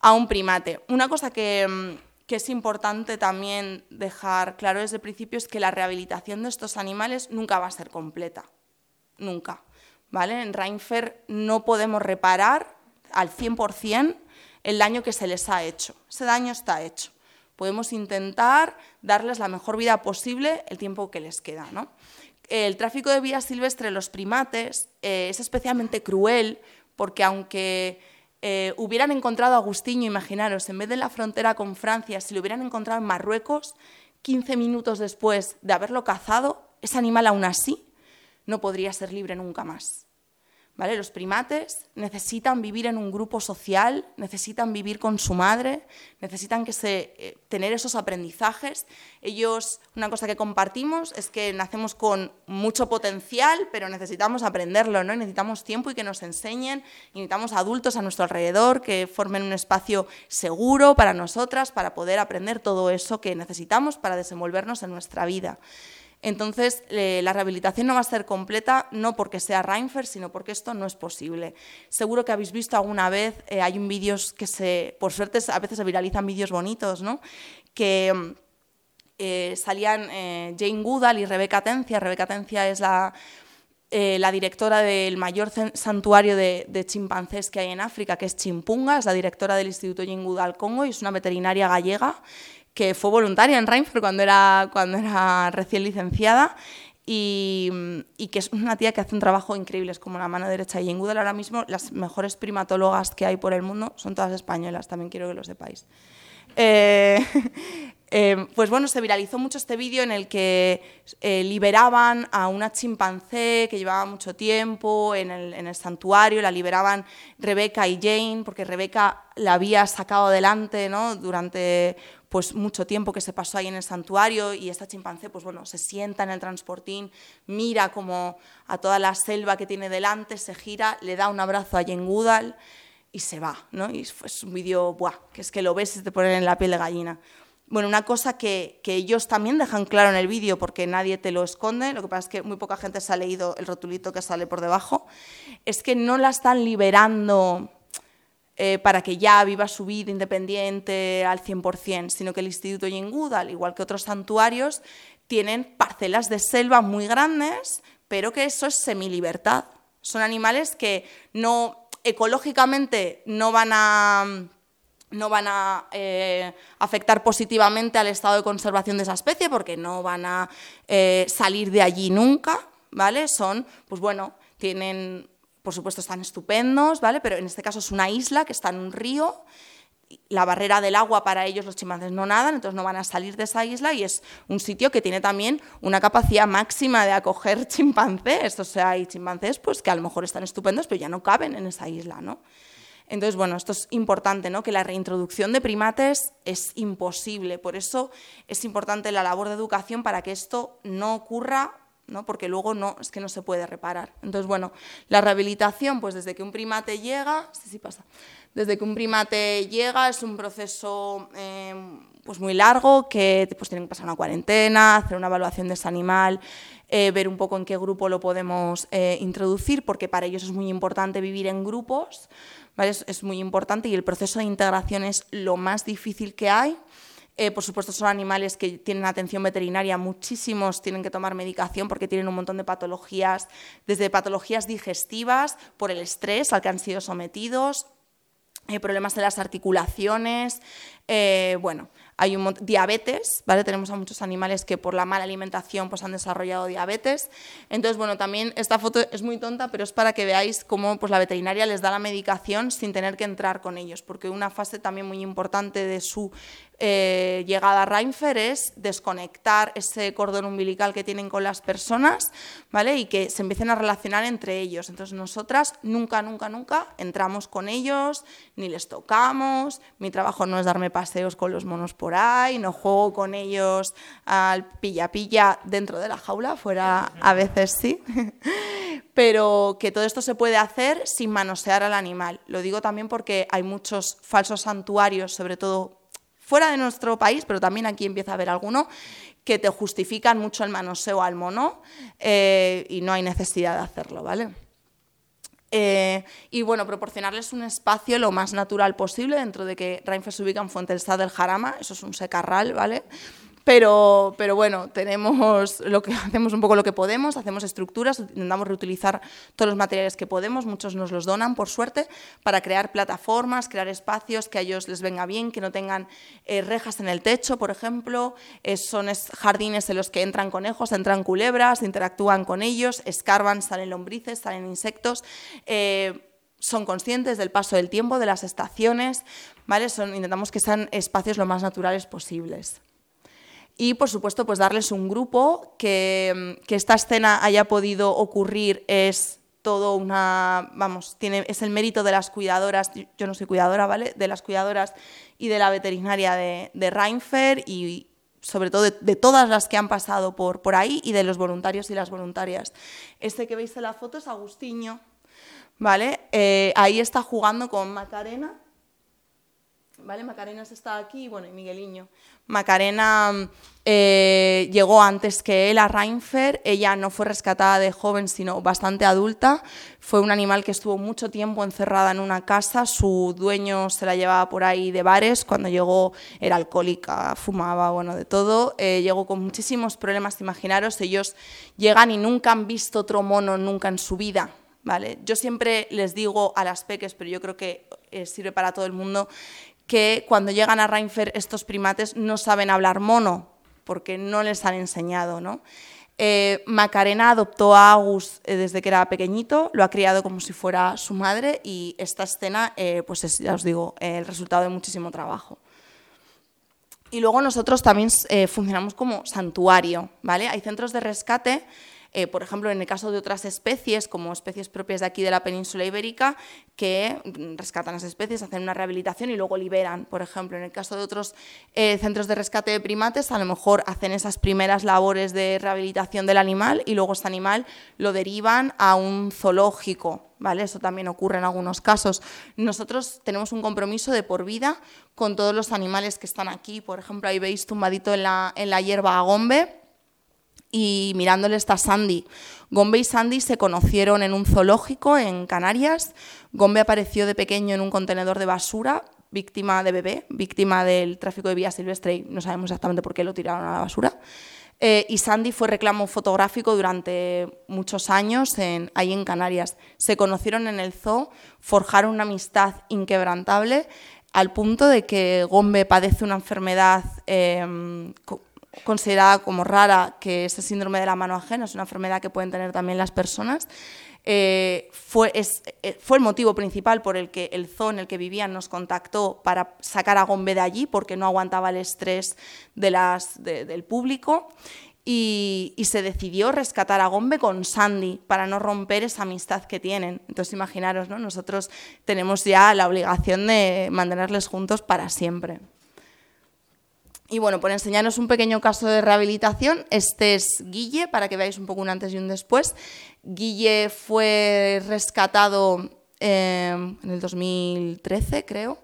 a un primate. Una cosa que mm, que es importante también dejar claro desde el principio es que la rehabilitación de estos animales nunca va a ser completa, nunca. ¿vale? En Reinfer no podemos reparar al 100% el daño que se les ha hecho. Ese daño está hecho. Podemos intentar darles la mejor vida posible el tiempo que les queda. ¿no? El tráfico de vida silvestre en los primates eh, es especialmente cruel porque aunque eh, hubieran encontrado a Agustinho, imaginaros, en vez de la frontera con Francia, si lo hubieran encontrado en Marruecos, 15 minutos después de haberlo cazado, ese animal aún así no podría ser libre nunca más. Los primates necesitan vivir en un grupo social, necesitan vivir con su madre, necesitan que se, eh, tener esos aprendizajes. Ellos, una cosa que compartimos es que nacemos con mucho potencial, pero necesitamos aprenderlo, ¿no? necesitamos tiempo y que nos enseñen, necesitamos adultos a nuestro alrededor que formen un espacio seguro para nosotras, para poder aprender todo eso que necesitamos para desenvolvernos en nuestra vida. Entonces, la rehabilitación no va a ser completa, no porque sea Reinfer, sino porque esto no es posible. Seguro que habéis visto alguna vez, eh, hay un vídeos que se, por suerte a veces se viralizan vídeos bonitos, ¿no? que eh, salían eh, Jane Goodall y Rebeca Tencia. Rebeca Tencia es la, la directora del mayor santuario de, de, chimpancés que hay en África, que es Chimpunga, es la directora del Instituto Jane Goodall Congo y es una veterinaria gallega que fue voluntaria en Reinfer cuando era, cuando era recién licenciada y, que es una tía que hace un trabajo increíble, es como la mano derecha. Y en Google ahora mismo las mejores primatólogas que hay por el mundo son todas españolas, también quiero que lo sepáis. Eh, eh, pues bueno, se viralizó mucho este vídeo en el que eh, liberaban a una chimpancé que llevaba mucho tiempo en el, en el, santuario, la liberaban Rebeca y Jane, porque Rebeca la había sacado adelante ¿no? durante pues mucho tiempo que se pasó ahí en el santuario y esta chimpancé pues bueno, se sienta en el transportín, mira como a toda la selva que tiene delante, se gira, le da un abrazo a Yengudal y se va, ¿no? Y es un vídeo, buah, que es que lo ves y te ponen en la piel de gallina. Bueno, una cosa que, que ellos también dejan claro en el vídeo, porque nadie te lo esconde, lo que pasa es que muy poca gente se ha leído el rotulito que sale por debajo, es que no la están liberando eh, para que ya viva su vida independiente al 100%, sino que el Instituto Yinguda, al igual que otros santuarios, tienen parcelas de selva muy grandes, pero que eso es semilibertad. Son animales que no ecológicamente no van a no van a eh, afectar positivamente al estado de conservación de esa especie porque no van a eh, salir de allí nunca, ¿vale? Son, pues bueno, tienen por supuesto están estupendos, ¿vale? Pero en este caso es una isla que está en un río. La barrera del agua para ellos los chimpancés no nadan, entonces no van a salir de esa isla y es un sitio que tiene también una capacidad máxima de acoger chimpancés. O sea, hay chimpancés pues, que a lo mejor están estupendos, pero ya no caben en esa isla, ¿no? Entonces, bueno, esto es importante, ¿no? Que la reintroducción de primates es imposible. Por eso es importante la labor de educación para que esto no ocurra ¿no? porque luego no, es que no se puede reparar. Entonces, bueno, la rehabilitación, pues desde que un primate llega, sí, sí pasa, desde que un primate llega es un proceso eh, pues muy largo, que pues tienen que pasar una cuarentena, hacer una evaluación de ese animal, eh, ver un poco en qué grupo lo podemos eh, introducir, porque para ellos es muy importante vivir en grupos, ¿vale? es muy importante y el proceso de integración es lo más difícil que hay. Eh, por supuesto, son animales que tienen atención veterinaria, muchísimos tienen que tomar medicación porque tienen un montón de patologías, desde patologías digestivas por el estrés al que han sido sometidos, eh, problemas de las articulaciones, eh, bueno, hay un diabetes, ¿vale? Tenemos a muchos animales que por la mala alimentación pues, han desarrollado diabetes. Entonces, bueno, también esta foto es muy tonta, pero es para que veáis cómo pues, la veterinaria les da la medicación sin tener que entrar con ellos, porque una fase también muy importante de su eh, llegada a Reinfer es desconectar ese cordón umbilical que tienen con las personas, ¿vale? Y que se empiecen a relacionar entre ellos. Entonces nosotras nunca, nunca, nunca entramos con ellos, ni les tocamos. Mi trabajo no es darme paseos con los monos por ahí, no juego con ellos al pilla-pilla dentro de la jaula, fuera a veces sí. Pero que todo esto se puede hacer sin manosear al animal. Lo digo también porque hay muchos falsos santuarios, sobre todo fuera de nuestro país, pero también aquí empieza a haber alguno, que te justifican mucho el manoseo al mono eh, y no hay necesidad de hacerlo, ¿vale? Eh, y bueno, proporcionarles un espacio lo más natural posible dentro de que Reinfer se ubica en Fuente del Jarama, eso es un secarral, ¿vale? Pero, pero bueno, tenemos lo que, hacemos un poco lo que podemos, hacemos estructuras, intentamos reutilizar todos los materiales que podemos, muchos nos los donan, por suerte, para crear plataformas, crear espacios que a ellos les venga bien, que no tengan eh, rejas en el techo, por ejemplo. Eh, son jardines en los que entran conejos, entran culebras, interactúan con ellos, escarban, salen lombrices, salen insectos. Eh, son conscientes del paso del tiempo, de las estaciones, ¿vale? Intentamos que sean espacios lo más naturales posibles y por supuesto pues darles un grupo que, que, esta escena haya podido ocurrir es todo una vamos tiene es el mérito de las cuidadoras yo no soy cuidadora vale de las cuidadoras y de la veterinaria de, de Reinfer y sobre todo de, todas las que han pasado por, por ahí y de los voluntarios y las voluntarias. Este que veis en la foto es Agustinho vale eh, ahí está jugando con Macarena ¿vale? Macarena está aquí bueno, y Migueliño. Macarena eh, llegó antes que él a Reinfer, ella no fue rescatada de joven, sino bastante adulta. Fue un animal que estuvo mucho tiempo encerrada en una casa, su dueño se la llevaba por ahí de bares, cuando llegó era alcohólica, fumaba, bueno, de todo. Eh, llegó con muchísimos problemas, imaginaros, ellos llegan y nunca han visto otro mono, nunca en su vida. ¿Vale? Yo siempre les digo a las peques, pero yo creo que eh, sirve para todo el mundo, que cuando llegan a Reinfer estos primates no saben hablar mono, porque no les han enseñado. ¿no? Eh, Macarena adoptó a Agus eh, desde que era pequeñito, lo ha criado como si fuera su madre y esta escena, eh, pues es, ya os digo, el resultado de muchísimo trabajo. Y luego nosotros también funcionamos como santuario, ¿vale? Hay centros de rescate eh, por ejemplo, en el caso de otras especies, como especies propias de aquí de la península ibérica, que rescatan las especies, hacen una rehabilitación y luego liberan. Por ejemplo, en el caso de otros eh, centros de rescate de primates, a lo mejor hacen esas primeras labores de rehabilitación del animal y luego este animal lo derivan a un zoológico. ¿Vale? Eso también ocurre en algunos casos. Nosotros tenemos un compromiso de por vida con todos los animales que están aquí. Por ejemplo, ahí veis tumbadito en la, en la hierba agombe, y mirándole está Sandy. Gombe y Sandy se conocieron en un zoológico en Canarias. Gombe apareció de pequeño en un contenedor de basura, víctima de bebé, víctima del tráfico de vía silvestre y no sabemos exactamente por qué lo tiraron a la basura. Eh, y Sandy fue reclamo fotográfico durante muchos años en, ahí en Canarias. Se conocieron en el zoo, forjaron una amistad inquebrantable al punto de que Gombe padece una enfermedad eh, considerada como rara, que es el síndrome de la mano ajena, es una enfermedad que pueden tener también las personas, eh, fue, eh, fue, el motivo principal por el que el zoo en el que vivían nos contactó para sacar a Gombe de allí, porque no aguantaba el estrés de las, del público. Y, se decidió rescatar a Gombe con Sandy para no romper esa amistad que tienen. Entonces, imaginaros, ¿no? nosotros tenemos ya la obligación de mantenerles juntos para siempre. Y bueno, por enseñaros un pequeño caso de rehabilitación, este es Guille, para que veáis un poco un antes y un después. Guille fue rescatado em, en el 2013, creo.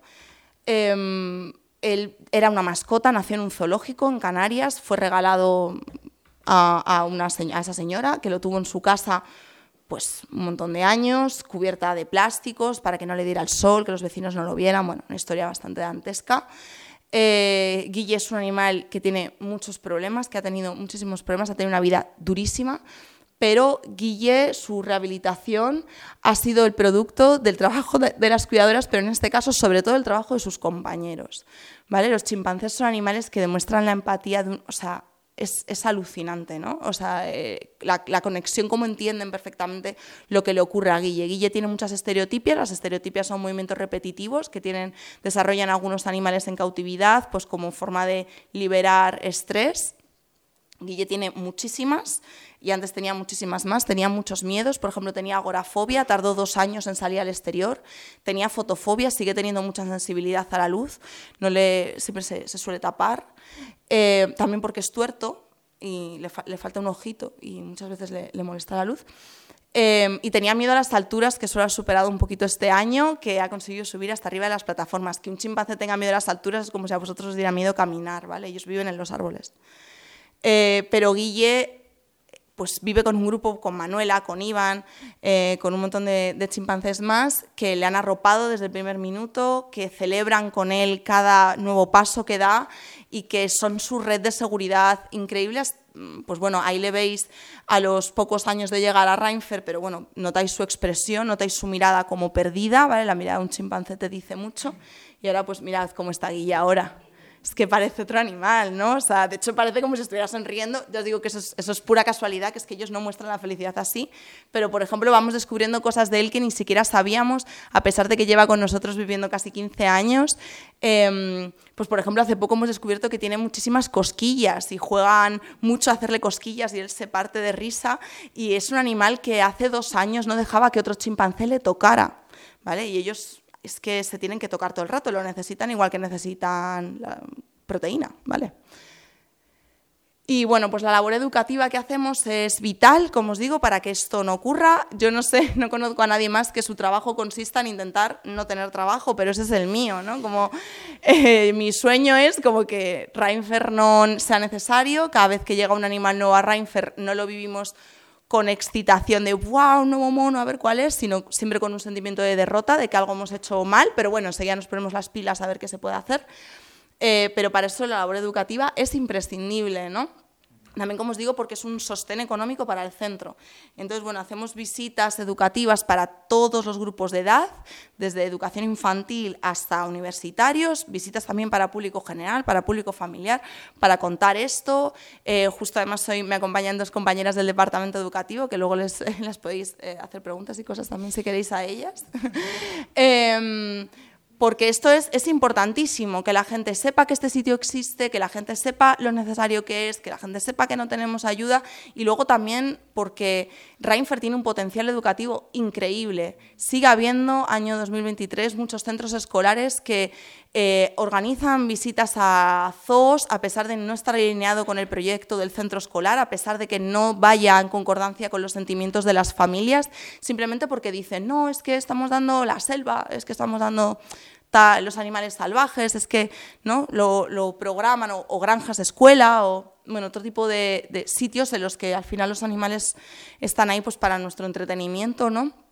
Em, él era una mascota, nació en un zoológico en Canarias, fue regalado a, una, esa señora que lo tuvo en su casa pues un montón de años, cubierta de plásticos para que no le diera el sol, que los vecinos no lo vieran, bueno, una historia bastante dantesca. Eh, Guille es un animal que tiene muchos problemas, que ha tenido muchísimos problemas, ha tenido una vida durísima, pero Guille, su rehabilitación ha sido el producto del trabajo de, las cuidadoras, pero en este caso sobre todo el trabajo de sus compañeros. ¿vale? Los chimpancés son animales que demuestran la empatía de un, o sea, es, alucinante, ¿no? O sea, eh, la, conexión, cómo entienden perfectamente lo que le ocurre a Guille. Guille tiene muchas estereotipias, las estereotipias son movimientos repetitivos que tienen, desarrollan algunos animales en cautividad, pues como forma de liberar estrés. Guille tiene muchísimas y antes tenía muchísimas más, tenía muchos miedos, por ejemplo tenía agorafobia, tardó dos años en salir al exterior, tenía fotofobia, sigue teniendo mucha sensibilidad a la luz, no le, siempre se suele tapar, eh, también porque es tuerto y le, falta un ojito y muchas veces le, molesta la luz. Eh, y tenía miedo a las alturas, que solo ha superado un poquito este año, que ha conseguido subir hasta arriba de las plataformas. Que un chimpancé tenga miedo a las alturas es como si a vosotros os diera miedo caminar, ¿vale? Ellos viven en los árboles. Eh, pero Guille pues vive con un grupo, con Manuela, con Iván, con un montón de, de, chimpancés más, que le han arropado desde el primer minuto, que celebran con él cada nuevo paso que da y que son su red de seguridad increíbles. Pues bueno, ahí le veis a los pocos años de llegar a Reinfer, pero bueno, notáis su expresión, notáis su mirada como perdida, ¿vale? La mirada de un chimpancé te dice mucho. Y ahora pues mirad cómo está Guilla ahora es que parece otro animal, ¿no? O sea, de hecho parece como si estuviera sonriendo. Yo digo que eso es, pura casualidad, que es que ellos no muestran la felicidad así, pero por ejemplo vamos descubriendo cosas de él que ni siquiera sabíamos, a pesar de que lleva con nosotros viviendo casi 15 años. Em, pues por ejemplo hace poco hemos descubierto que tiene muchísimas cosquillas y juegan mucho a hacerle cosquillas y él se parte de risa y es un animal que hace dos años no dejaba que otro chimpancé le tocara, ¿vale? Y ellos es que se tienen que tocar todo el rato, lo necesitan igual que necesitan proteína, ¿vale? Y bueno, pues la labor educativa que hacemos es vital, como os digo, para que esto no ocurra. Yo no sé, no conozco a nadie más que su trabajo consista en intentar no tener trabajo, pero ese es el mío, ¿no? Como eh, mi sueño es como que Reinfer no sea necesario, cada vez que llega un animal nuevo a Reinfer no lo vivimos con excitación de wow, un nuevo mono, a ver cuál es, sino siempre con un sentimiento de derrota, de que algo hemos hecho mal, pero bueno, enseguida nos ponemos las pilas a ver qué se puede hacer. Eh, pero para eso la labor educativa es imprescindible, ¿no? También, como os digo, porque es un sostén económico para el centro. Entonces, bueno, hacemos visitas educativas para todos los grupos de edad, desde educación infantil hasta universitarios, visitas también para público general, para público familiar, para contar esto. Eh, justo además hoy me acompañan dos compañeras del departamento educativo, que luego les, les podéis eh, hacer preguntas y cosas también si queréis a ellas. eh, porque esto es, es, importantísimo, que la gente sepa que este sitio existe, que la gente sepa lo necesario que es, que la gente sepa que no tenemos ayuda y luego también porque Reinfer tiene un potencial educativo increíble. Sigue habiendo, año 2023, muchos centros escolares que eh, organizan visitas a zoos a pesar de no estar alineado con el proyecto del centro escolar, a pesar de que no vaya en concordancia con los sentimientos de las familias, simplemente porque dicen, no, es que estamos dando la selva, es que estamos dando los animales salvajes, es que ¿no? lo, programan, o, granjas de escuela, o bueno, otro tipo de, de, sitios en los que al final los animales están ahí pues, para nuestro entretenimiento, ¿no?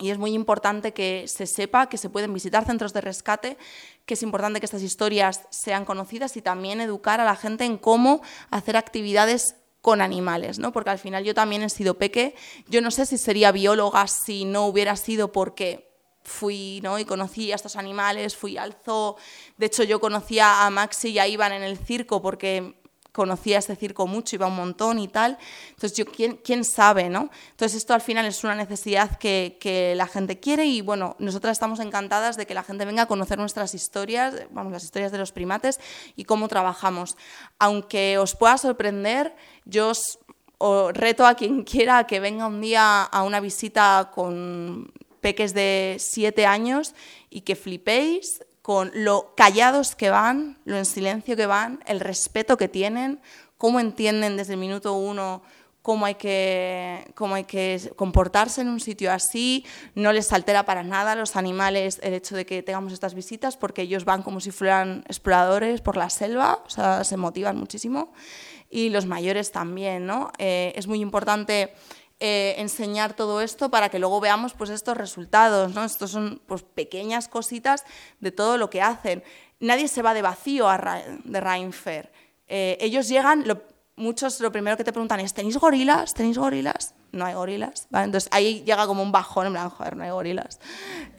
Y es muy importante que se sepa que se pueden visitar centros de rescate, que es importante que estas historias sean conocidas y también educar a la gente en cómo hacer actividades con animales, ¿no? Porque al final yo también he sido peque, yo no sé si sería bióloga si no hubiera sido porque fui, ¿no? Y conocí a estos animales, fui al zoo, de hecho yo conocía a Maxi y a Iván en el circo porque conocía este circo mucho, iba un montón y tal. Entonces, yo, ¿quién, quién sabe, no? Entonces, esto al final es una necesidad que, que, la gente quiere y, bueno, nosotras estamos encantadas de que la gente venga a conocer nuestras historias, vamos, las historias de los primates y cómo trabajamos. Aunque os pueda sorprender, yo os, os reto a quien quiera que venga un día a una visita con peques de siete años y que flipéis con lo callados que van, lo en silencio que van, el respeto que tienen, cómo entienden desde el minuto uno cómo hay que, cómo hay que comportarse en un sitio así, no les altera para nada a los animales el hecho de que tengamos estas visitas porque ellos van como si fueran exploradores por la selva, o sea, se motivan muchísimo y los mayores también, ¿no? Eh, es muy importante eh, enseñar todo esto para que luego veamos pues estos resultados, ¿no? Estos son pues pequeñas cositas de todo lo que hacen. Nadie se va de vacío a de Rheinfair. Eh, ellos llegan, muchos lo primero que te preguntan es, ¿tenéis gorilas? ¿Tenéis gorilas? No hay gorilas. Entonces ahí llega como un bajón, en plan, joder, no hay gorilas.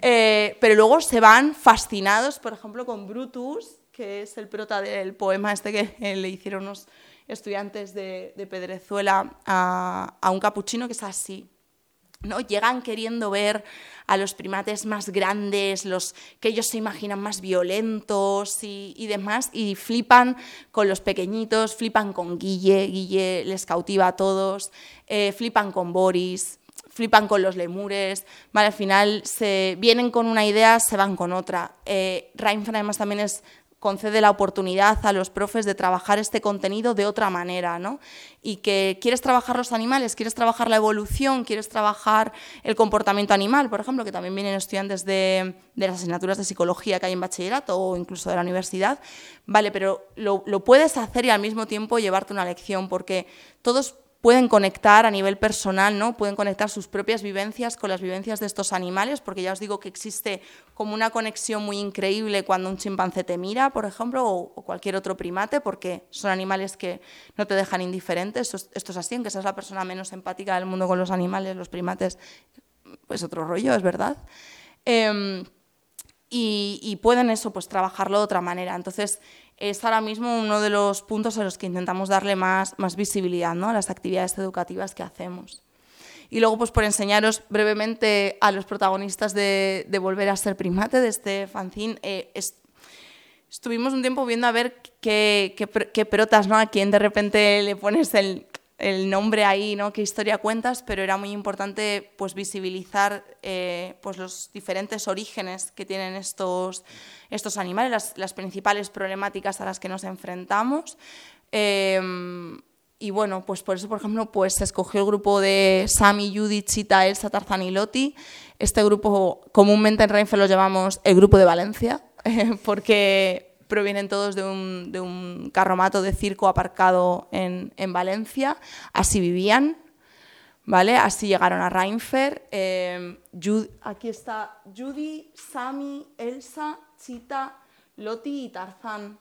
Eh, pero luego se van fascinados, por ejemplo, con Brutus, que es el prota del poema este que le hicieron unos estudiantes de, Pedrezuela a, un capuchino que es así. ¿no? Llegan queriendo ver a los primates más grandes, los que ellos se imaginan más violentos y, demás, y flipan con los pequeñitos, flipan con Guille, Guille les cautiva a todos, eh, flipan con Boris, flipan con los lemures, ¿vale? al final se vienen con una idea, se van con otra. Eh, además también es concede la oportunidad a los profes de trabajar este contenido de otra manera, ¿no? Y que quieres trabajar los animales, quieres trabajar la evolución, quieres trabajar el comportamiento animal, por ejemplo, que también vienen estudiantes de, las asignaturas de psicología que hay en bachillerato o incluso de la universidad, vale, pero lo, lo puedes hacer y al mismo tiempo llevarte una lección, porque todos pueden conectar a nivel personal, ¿no? Pueden conectar sus propias vivencias con las vivencias de estos animales, porque ya os digo que existe como una conexión muy increíble cuando un chimpancé te mira, por ejemplo, o, cualquier otro primate, porque son animales que no te dejan indiferentes. Esto, es así, aunque seas la persona menos empática del mundo con los animales, los primates, pues otro rollo, es verdad. Em, y, y, pueden eso, pues trabajarlo de otra manera. Entonces, es ahora mismo uno de los puntos a los que intentamos darle más, más visibilidad ¿no? a las actividades educativas que hacemos. Y luego, pues por enseñaros brevemente a los protagonistas de, de Volver a ser primate, de este fanzine, eh, estuvimos un tiempo viendo a ver qué, qué, qué protas, ¿no? A quién de repente le pones el, el nombre ahí, ¿no? qué historia cuentas, pero era muy importante pues, visibilizar eh, pues, los diferentes orígenes que tienen estos, estos animales, las, principales problemáticas a las que nos enfrentamos. Em, y bueno, pues por eso, por ejemplo, pues se escogió el grupo de Sami, Judy, Chita, Elsa, Tarzan y Loti. Este grupo comúnmente en Renfe lo llamamos el grupo de Valencia, porque provienen todos de un, de un carromato de circo aparcado en, en, Valencia. Así vivían, ¿vale? Así llegaron a Rheinfer. Eh, aquí está Judy, Sami, Elsa, Chita, Loti y Tarzán.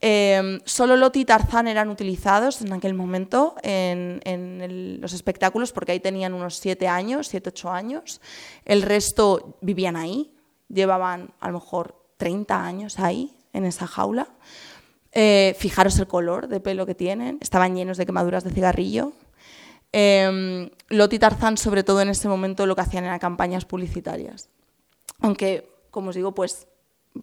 Eh, solo Loti y Tarzán eran utilizados en aquel momento en, los espectáculos porque ahí tenían unos siete años, siete, ocho años. El resto vivían ahí, llevaban a lo mejor 30 años ahí, en esa jaula. Eh, fijaros el color de pelo que tienen, estaban llenos de quemaduras de cigarrillo. Eh, Loti Tarzán, sobre todo en ese momento, lo que hacían eran campañas publicitarias. Aunque, como os digo, pues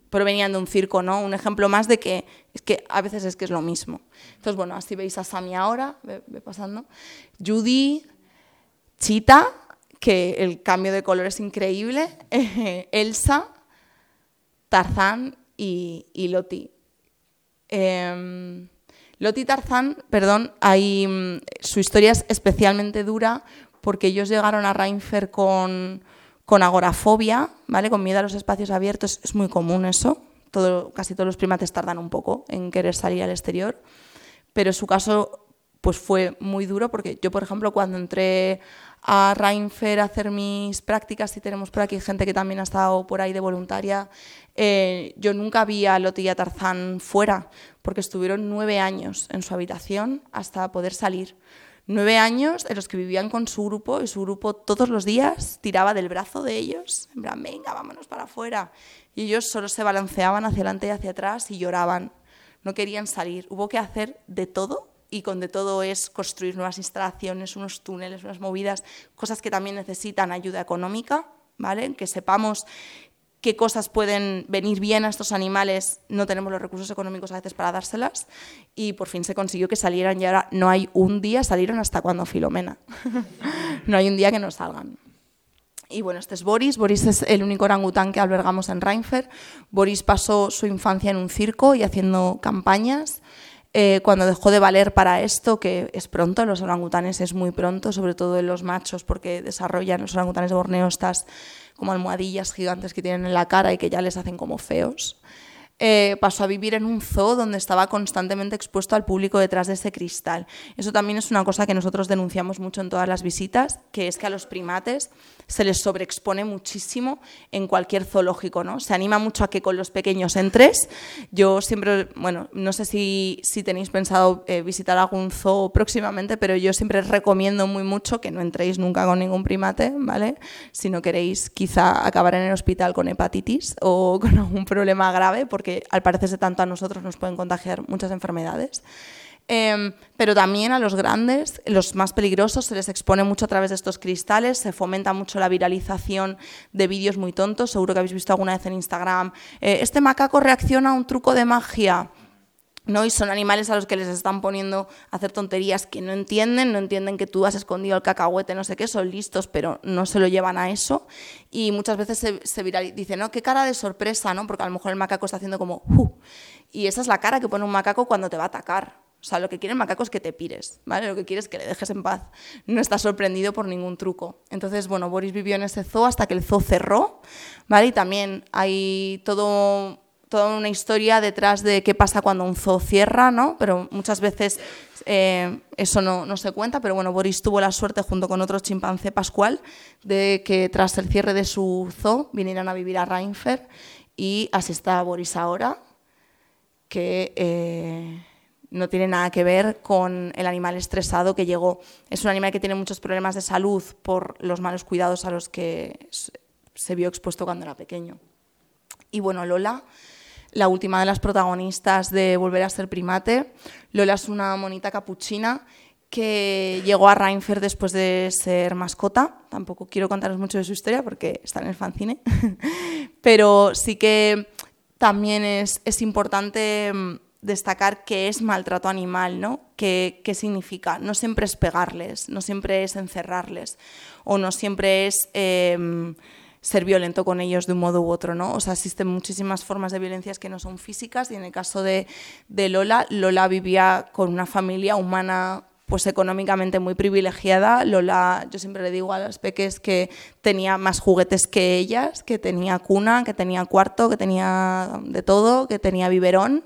provenían de un circo, ¿no? Un ejemplo más de que es que a veces es que es lo mismo. Entonces, bueno, así veis a Sami ahora, ve, pasando. Judy, Chita, que el cambio de color es increíble. Elsa, Tarzán y, Loti. Em, Loti Tarzán, perdón, hay, su historia es especialmente dura porque ellos llegaron a Reinfer con, con agorafobia, ¿vale? con miedo a los espacios abiertos, es muy común eso, Todo, casi todos los primates tardan un poco en querer salir al exterior, pero su caso pues fue muy duro porque yo, por ejemplo, cuando entré a Rheinfer a hacer mis prácticas, y tenemos por aquí gente que también ha estado por ahí de voluntaria, eh, yo nunca vi a Loti y a Tarzán fuera, porque estuvieron nueve años en su habitación hasta poder salir. Nueve años en los que vivían con su grupo y su grupo todos los días tiraba del brazo de ellos, en venga, vámonos para afuera. Y ellos solo se balanceaban hacia adelante y hacia atrás y lloraban. No querían salir. Hubo que hacer de todo y con de todo es construir nuevas instalaciones, unos túneles, unas movidas, cosas que también necesitan ayuda económica, ¿vale? Que sepamos qué cosas pueden venir bien a estos animales, no tenemos los recursos económicos a veces para dárselas, y por fin se consiguió que salieran y ahora no hay un día, salieron hasta cuando Filomena. no hay un día que no salgan. Y bueno, este es Boris. Boris es el único orangután que albergamos en Rheinfer. Boris pasó su infancia en un circo y haciendo campañas. Eh, cuando dejó de valer para esto, que es pronto, los orangutanes es muy pronto, sobre todo en los machos, porque desarrollan los orangutanes de Borneo estas como almohadillas gigantes que tienen en la cara y que ya les hacen como feos. Eh, pasó a vivir en un zoo donde estaba constantemente expuesto al público detrás de ese cristal. Eso también es una cosa que nosotros denunciamos mucho en todas las visitas, que es que a los primates se les sobreexpone muchísimo en cualquier zoológico, ¿no? Se anima mucho a que con los pequeños entres. Yo siempre, bueno, no sé si, si tenéis pensado eh, visitar algún zoo próximamente, pero yo siempre recomiendo muy mucho que no entréis nunca con ningún primate, ¿vale? Si no queréis quizá acabar en el hospital con hepatitis o con algún problema grave, porque al parecerse tanto a nosotros nos pueden contagiar muchas enfermedades. Em, pero también a los grandes, los más peligrosos, se les expone mucho a través de estos cristales, se fomenta mucho la viralización de vídeos muy tontos, seguro que habéis visto alguna vez en Instagram, eh, este macaco reacciona a un truco de magia. ¿No? Y son animales a los que les están poniendo a hacer tonterías que no entienden, no entienden que tú has escondido el cacahuete, no sé qué, son listos, pero no se lo llevan a eso. Y muchas veces se, se dice, ¿no? Qué cara de sorpresa, ¿no? Porque a lo mejor el macaco está haciendo como, Y esa es la cara que pone un macaco cuando te va a atacar. O sea, lo que quiere el macaco es que te pires, ¿vale? Lo que quiere es que le dejes en paz. No está sorprendido por ningún truco. Entonces, bueno, Boris vivió en ese zoo hasta que el zoo cerró, ¿vale? Y también hay todo toda una historia detrás de qué pasa cuando un zoo cierra, ¿no? Pero muchas veces eh, eso no, no, se cuenta, pero bueno, Boris tuvo la suerte junto con otro chimpancé Pascual de que tras el cierre de su zoo vinieran a vivir a Reinfer y así está Boris ahora, que eh, no tiene nada que ver con el animal estresado que llegó. Es un animal que tiene muchos problemas de salud por los malos cuidados a los que se vio expuesto cuando era pequeño. Y bueno, Lola la última de las protagonistas de Volver a ser primate. Lola es una monita capuchina que llegó a Reinfer después de ser mascota. Tampoco quiero contaros mucho de su historia porque está en el fanzine, pero sí que también es, es importante mm, destacar qué es maltrato animal, ¿no? ¿Qué, ¿Qué, significa? No siempre es pegarles, no siempre es encerrarles, o no siempre es eh, ser violento con ellos de un modo u otro, ¿no? O sea, existen muchísimas formas de violencias que no son físicas y en el caso de, de Lola, Lola vivía con una familia humana pues económicamente muy privilegiada. Lola, yo siempre le digo a las peques que tenía más juguetes que ellas, que tenía cuna, que tenía cuarto, que tenía de todo, que tenía biberón.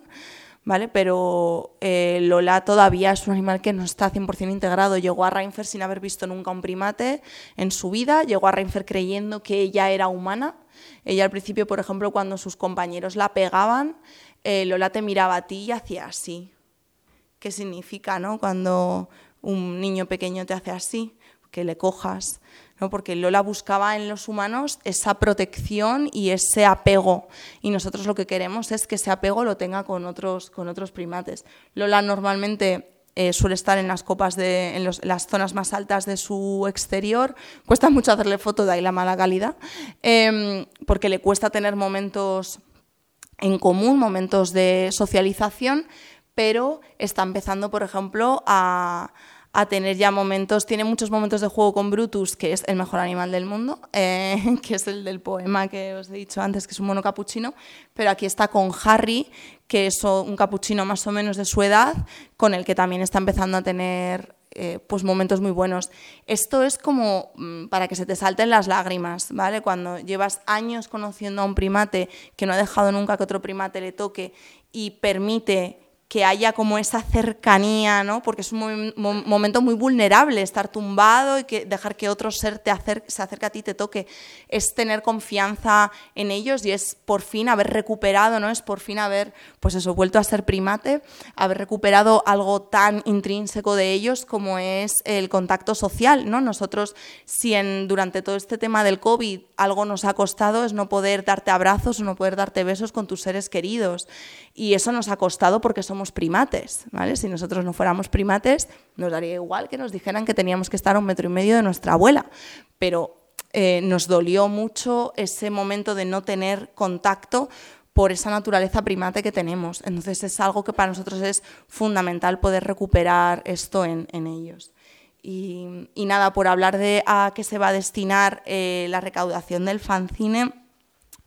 ¿Vale? Pero eh, Lola todavía es un animal que no está 100% integrado. Llegó a Reinfer sin haber visto nunca un primate en su vida, llegó a Reinfer creyendo que ella era humana. Ella al principio, por ejemplo, cuando sus compañeros la pegaban, eh, Lola te miraba a ti y hacía así. ¿Qué significa, no? Cuando un niño pequeño te hace así, que le cojas. ¿No? porque Lola buscaba en los humanos esa protección y ese apego, y nosotros lo que queremos es que ese apego lo tenga con otros, con otros primates. Lola normalmente eh, suele estar en las copas de, en, las zonas más altas de su exterior. Cuesta mucho hacerle foto, de ahí la mala calidad, em, porque le cuesta tener momentos en común, momentos de socialización, pero está empezando, por ejemplo, a, a tener ya momentos, tiene muchos momentos de juego con Brutus, que es el mejor animal del mundo, eh, que es el del poema que os he dicho antes, que es un mono capuchino, pero aquí está con Harry, que es un capuchino más o menos de su edad, con el que también está empezando a tener eh, pues momentos muy buenos. Esto es como mm, para que se te salten las lágrimas, ¿vale? Cuando llevas años conociendo a un primate que no ha dejado nunca que otro primate le toque y permite que haya como esa cercanía, ¿no? porque es un momento muy vulnerable estar tumbado y que dejar que otro ser te se acerque a ti, te toque, es tener confianza en ellos y es por fin haber recuperado, ¿no? es por fin haber, pues eso, vuelto a ser primate, haber recuperado algo tan intrínseco de ellos como es el contacto social. ¿no? Nosotros, si en, durante todo este tema del COVID algo nos ha costado es no poder darte abrazos o no poder darte besos con tus seres queridos. Y eso nos ha costado porque somos primates, ¿vale? Si nosotros no fuéramos primates, nos daría igual que nos dijeran que teníamos que estar a un metro y medio de nuestra abuela. Pero eh, nos dolió mucho ese momento de no tener contacto por esa naturaleza primate que tenemos. Entonces es algo que para nosotros es fundamental poder recuperar esto en, ellos. Y, nada, por hablar de a qué se va a destinar eh, la recaudación del fanzine,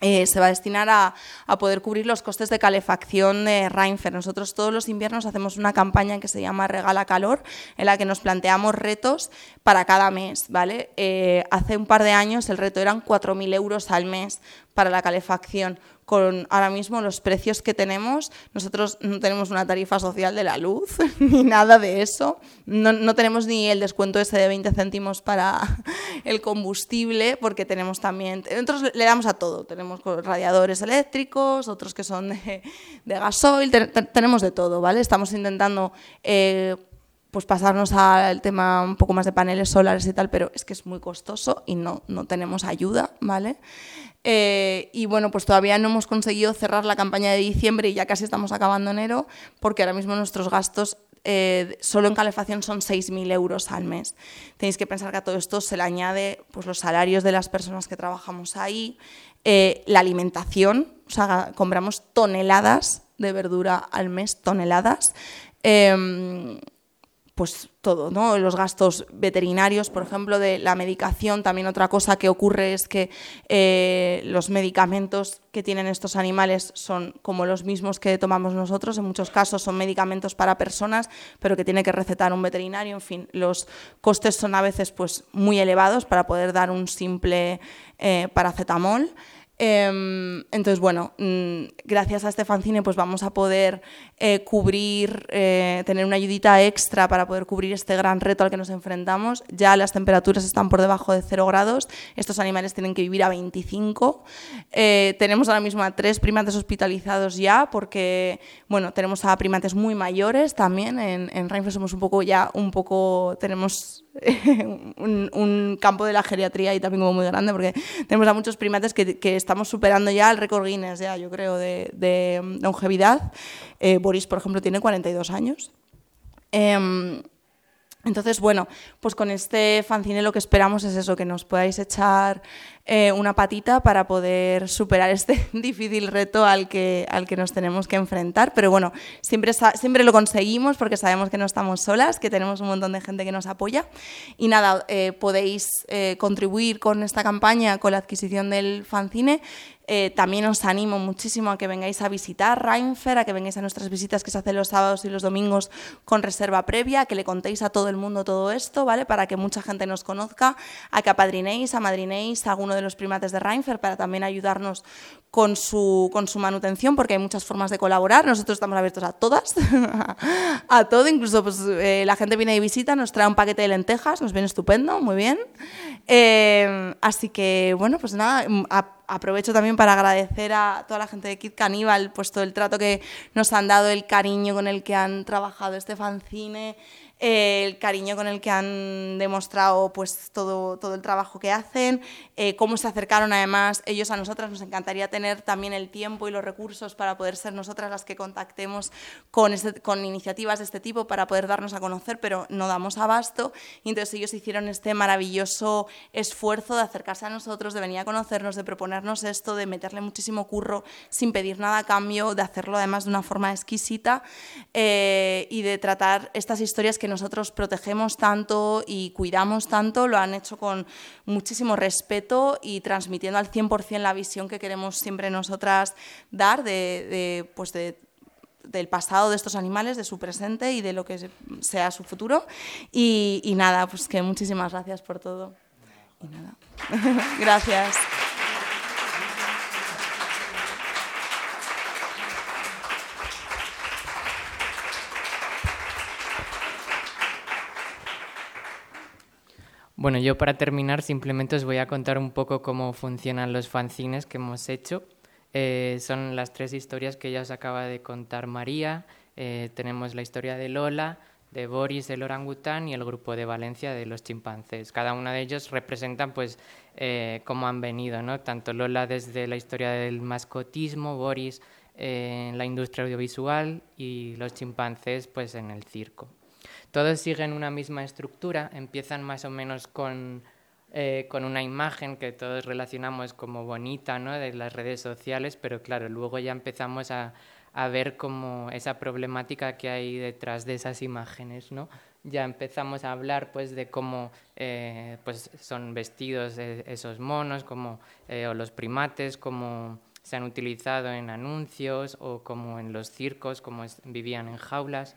eh, se va a destinar a, poder cubrir los costes de calefacción de Reinfer. Nosotros todos los inviernos hacemos una campaña que se llama Regala Calor, en la que nos planteamos retos para cada mes. ¿vale? Eh, hace un par de años el reto eran 4.000 euros al mes para la calefacción. Con ahora mismo los precios que tenemos, nosotros no tenemos una tarifa social de la luz ni nada de eso. No, no tenemos ni el descuento ese de 20 céntimos para el combustible, porque tenemos también, nosotros le damos a todo. Tenemos radiadores eléctricos, otros que son de, de gasoil, tenemos de todo, ¿vale? Estamos intentando... Eh, pues pasarnos al tema un poco más de paneles solares y tal, pero es que es muy costoso y no, no tenemos ayuda, ¿vale? Eh, y bueno, pues todavía no hemos conseguido cerrar la campaña de diciembre y ya casi estamos acabando enero, porque ahora mismo nuestros gastos eh, solo en calefacción son 6.000 euros al mes. Tenéis que pensar que a todo esto se le añade pues, los salarios de las personas que trabajamos ahí, eh, la alimentación, o sea, compramos toneladas de verdura al mes, toneladas. Em, pues todo, ¿no? Los gastos veterinarios, por ejemplo, de la medicación. También otra cosa que ocurre es que eh, los medicamentos que tienen estos animales son como los mismos que tomamos nosotros. En muchos casos son medicamentos para personas, pero que tiene que recetar un veterinario. En fin, los costes son a veces pues, muy elevados para poder dar un simple eh, paracetamol. Em, entonces, bueno, mm, gracias a este fanzine pues vamos a poder eh, cubrir, eh, tener una ayudita extra para poder cubrir este gran reto al que nos enfrentamos. Ya las temperaturas están por debajo de 0 grados, estos animales tienen que vivir a 25. Eh, tenemos ahora mismo a tres primates hospitalizados ya, porque, bueno, tenemos a primates muy mayores también. En, en somos un poco ya, un poco, tenemos un, campo de la geriatría y también como muy grande, porque tenemos a muchos primates que, que estamos superando ya el récord Guinness, ya, yo creo, de, de longevidad. Eh, Boris, por ejemplo, tiene 42 años. Em, entonces, bueno, pues con este fanzine lo que esperamos es eso, que nos podáis echar eh, una patita para poder superar este difícil reto al que, al que nos tenemos que enfrentar. Pero bueno, siempre, siempre lo conseguimos porque sabemos que no estamos solas, que tenemos un montón de gente que nos apoya. Y nada, eh, podéis eh, contribuir con esta campaña, con la adquisición del fanzine. también os animo muchísimo a que vengáis a visitar Reinfer, a que vengáis a nuestras visitas que se hacen los sábados y los domingos con reserva previa, a que le contéis a todo el mundo todo esto, ¿vale? Para que mucha gente nos conozca, a que apadrinéis, amadrinéis a alguno de los primates de Reinfer para también ayudarnos con su, con su manutención, porque hay muchas formas de colaborar. Nosotros estamos abiertos a todas, a todo. Incluso pues, eh, la gente viene de visita, nos trae un paquete de lentejas, nos viene estupendo, muy bien. Eh, así que, bueno, pues nada, mm, aprovecho también para agradecer a toda la gente de Kid Caníbal pues, todo el trato que nos han dado, el cariño con el que han trabajado este el cariño con el que han demostrado pues, todo, todo el trabajo que hacen, eh, cómo se acercaron además ellos a nosotras. Nos encantaría tener también el tiempo y los recursos para poder ser nosotras las que contactemos con, este, con iniciativas de este tipo para poder darnos a conocer, pero no damos abasto. Y entonces ellos hicieron este maravilloso esfuerzo de acercarse a nosotros, de venir a conocernos, de proponernos esto, de meterle muchísimo curro sin pedir nada a cambio, de hacerlo además de una forma exquisita eh, y de tratar estas historias que nosotros protegemos tanto y cuidamos tanto, lo han hecho con muchísimo respeto y transmitiendo al 100% la visión que queremos siempre nosotras dar de, pues del pasado de estos animales, de su presente y de lo que sea su futuro. Y, y nada, pues que muchísimas gracias por todo. Y nada. gracias. Bueno, yo para terminar simplemente os voy a contar un poco cómo funcionan los fanzines que hemos hecho. Eh, son las tres historias que ya os acaba de contar María. Eh, tenemos la historia de Lola, de Boris el orangután y el grupo de Valencia de los chimpancés. Cada uno de ellos representan pues eh, cómo han venido, ¿no? Tanto Lola desde la historia del mascotismo, Boris en la industria audiovisual y los chimpancés pues en el circo. Todos siguen una misma estructura, empiezan más o menos con, eh, con una imagen que todos relacionamos como bonita ¿no? de las redes sociales, pero claro, luego ya empezamos a, a ver como esa problemática que hay detrás de esas imágenes, ¿no? Ya empezamos a hablar pues de cómo eh, pues son vestidos esos monos, como, eh, o los primates, cómo se han utilizado en anuncios o como en los circos, cómo vivían en jaulas.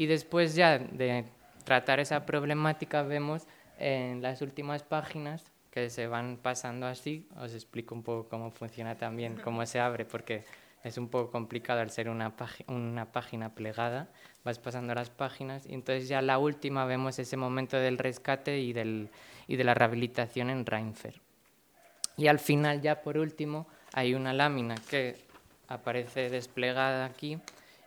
Y después ya de tratar esa problemática vemos en las últimas páginas que se van pasando así. Os explico un poco cómo funciona también, cómo se abre, porque es un poco complicado al ser una, una página plegada. Vas pasando las páginas y entonces ya la última vemos ese momento del rescate y, del, y de la rehabilitación en Reinfer. Y al final, ya por último, hay una lámina que aparece desplegada aquí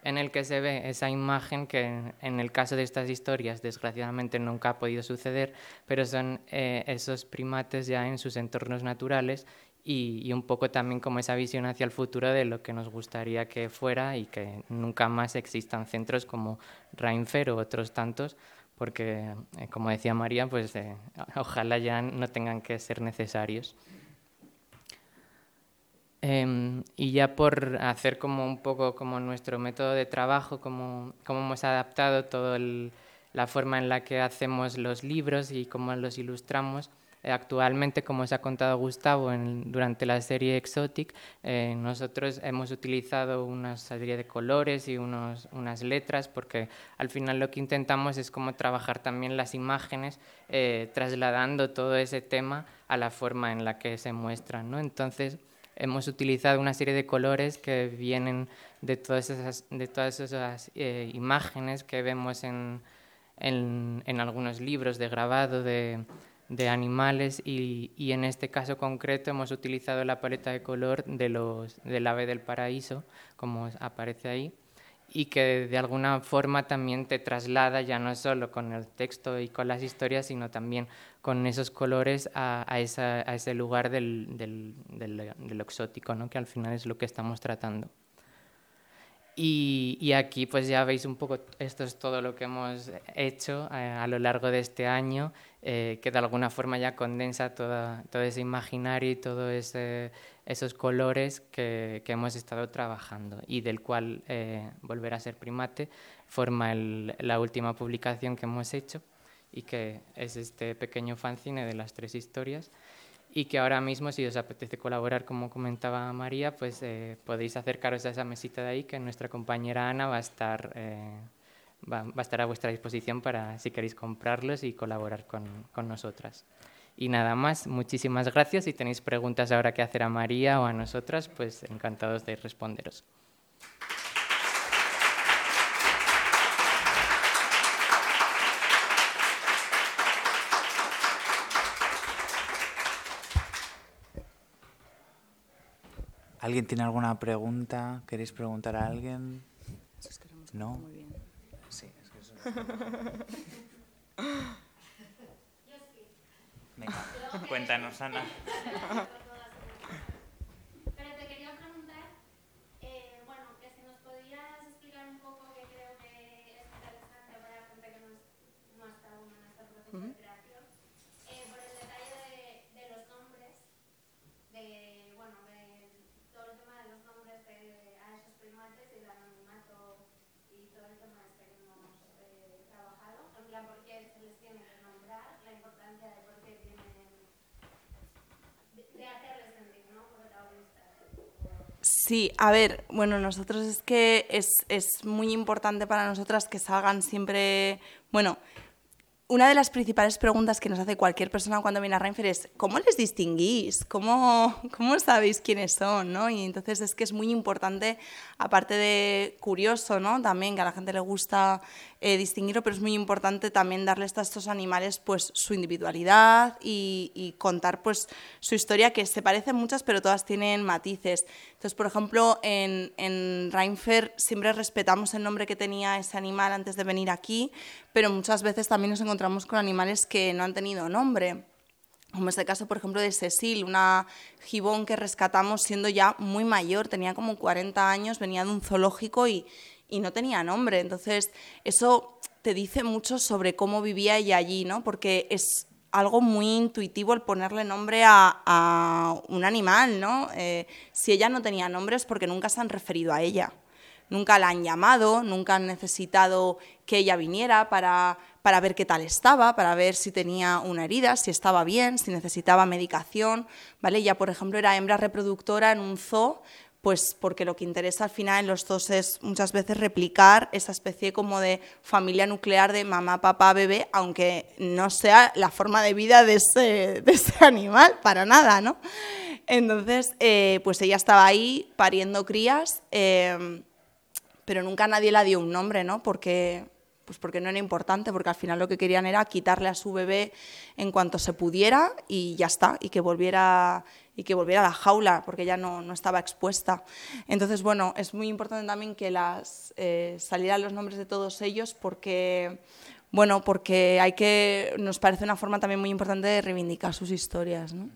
en el que se ve esa imagen que en el caso de estas historias desgraciadamente nunca ha podido suceder, pero son eh, esos primates ya en sus entornos naturales y, un poco también como esa visión hacia el futuro de lo que nos gustaría que fuera y que nunca más existan centros como Reinfer o otros tantos, porque eh, como decía María, pues eh, ojalá ya no tengan que ser necesarios. Em, y ya por hacer como un poco como nuestro método de trabajo, como, como hemos adaptado toda la forma en la que hacemos los libros y cómo los ilustramos, eh, actualmente, como os ha contado Gustavo en, durante la serie Exotic, eh, nosotros hemos utilizado una serie de colores y unos, unas letras porque al final lo que intentamos es como trabajar también las imágenes eh, trasladando todo ese tema a la forma en la que se muestran. ¿no? Entonces, hemos utilizado una serie de colores que vienen de todas esas, de todas esas eh, imágenes que vemos en, en, en, algunos libros de grabado de, de animales y, y, en este caso concreto hemos utilizado la paleta de color de los, del ave del paraíso, como aparece ahí y que de alguna forma también te traslada ya no solo con el texto y con las historias, sino también con esos colores a, a, esa, a ese lugar del, del, del, exótico, ¿no? que al final es lo que estamos tratando. Y, y, aquí pues ya veis un poco, esto es todo lo que hemos hecho a, eh, a lo largo de este año, eh, que de alguna forma ya condensa toda, todo ese imaginario y todos ese, esos colores que, hemos estado trabajando y del cual eh, Volver a ser primate forma la última publicación que hemos hecho y que es este pequeño fanzine de las tres historias y que ahora mismo, si os apetece colaborar, como comentaba María, pues eh, podéis acercaros a esa mesita de ahí, que nuestra compañera Ana va a estar, eh, va, a, estar a vuestra disposición para si queréis comprarlos y colaborar con, con nosotras. Y nada más, muchísimas gracias. Si tenéis preguntas ahora que hacer a María o a nosotras, pues encantados de responderos. ¿Alguien tiene alguna pregunta? ¿Queréis preguntar a alguien? No. Muy bien. Sí, es que eso. Cuéntanos, Ana. Sí, a ver, bueno, nosotros es que es, es muy importante para nosotras que salgan siempre, bueno, una de las principales preguntas que nos hace cualquier persona cuando viene a Reinfer es ¿cómo les distinguís? ¿Cómo, cómo sabéis quiénes son? ¿no? Y entonces es que es muy importante, aparte de curioso, ¿no? también que a la gente le gusta eh, distinguirlo, pero es muy importante también darles a estos animales pues, su individualidad y, y, contar pues, su historia, que se parecen muchas, pero todas tienen matices. Entonces, por ejemplo, en, en siempre respetamos el nombre que tenía ese animal antes de venir aquí, pero muchas veces también nos encontramos con animales que no han tenido nombre. Como este caso, por ejemplo, de Cecil, una gibón que rescatamos siendo ya muy mayor, tenía como 40 años, venía de un zoológico y, y no tenía nombre. Entonces, eso te dice mucho sobre cómo vivía ella allí, ¿no? Porque es algo muy intuitivo el ponerle nombre a, un animal, ¿no? Eh, si ella no tenía nombre es porque nunca se han referido a ella nunca la han llamado, nunca han necesitado que ella viniera para, para ver qué tal estaba, para ver si tenía una herida, si estaba bien, si necesitaba medicación, ¿vale? Ella, por ejemplo, era hembra reproductora en un zoo pues porque lo que interesa al final en los dos es muchas veces replicar esa especie como de familia nuclear de mamá, papá, bebé, aunque no sea la forma de vida de ese, de ese animal, para nada, ¿no? Entonces, eh, pues ella estaba ahí pariendo crías, eh, pero nunca nadie la dio un nombre, ¿no? Porque pues porque no era importante, porque al final lo que querían era quitarle a su bebé en cuanto se pudiera y ya está, y que volviera y que volviera a la jaula, porque ya no, no estaba expuesta. Entonces, bueno, es muy importante también que las eh, salieran los nombres de todos ellos, porque bueno, porque hay que, nos parece una forma también muy importante de reivindicar sus historias, ¿no?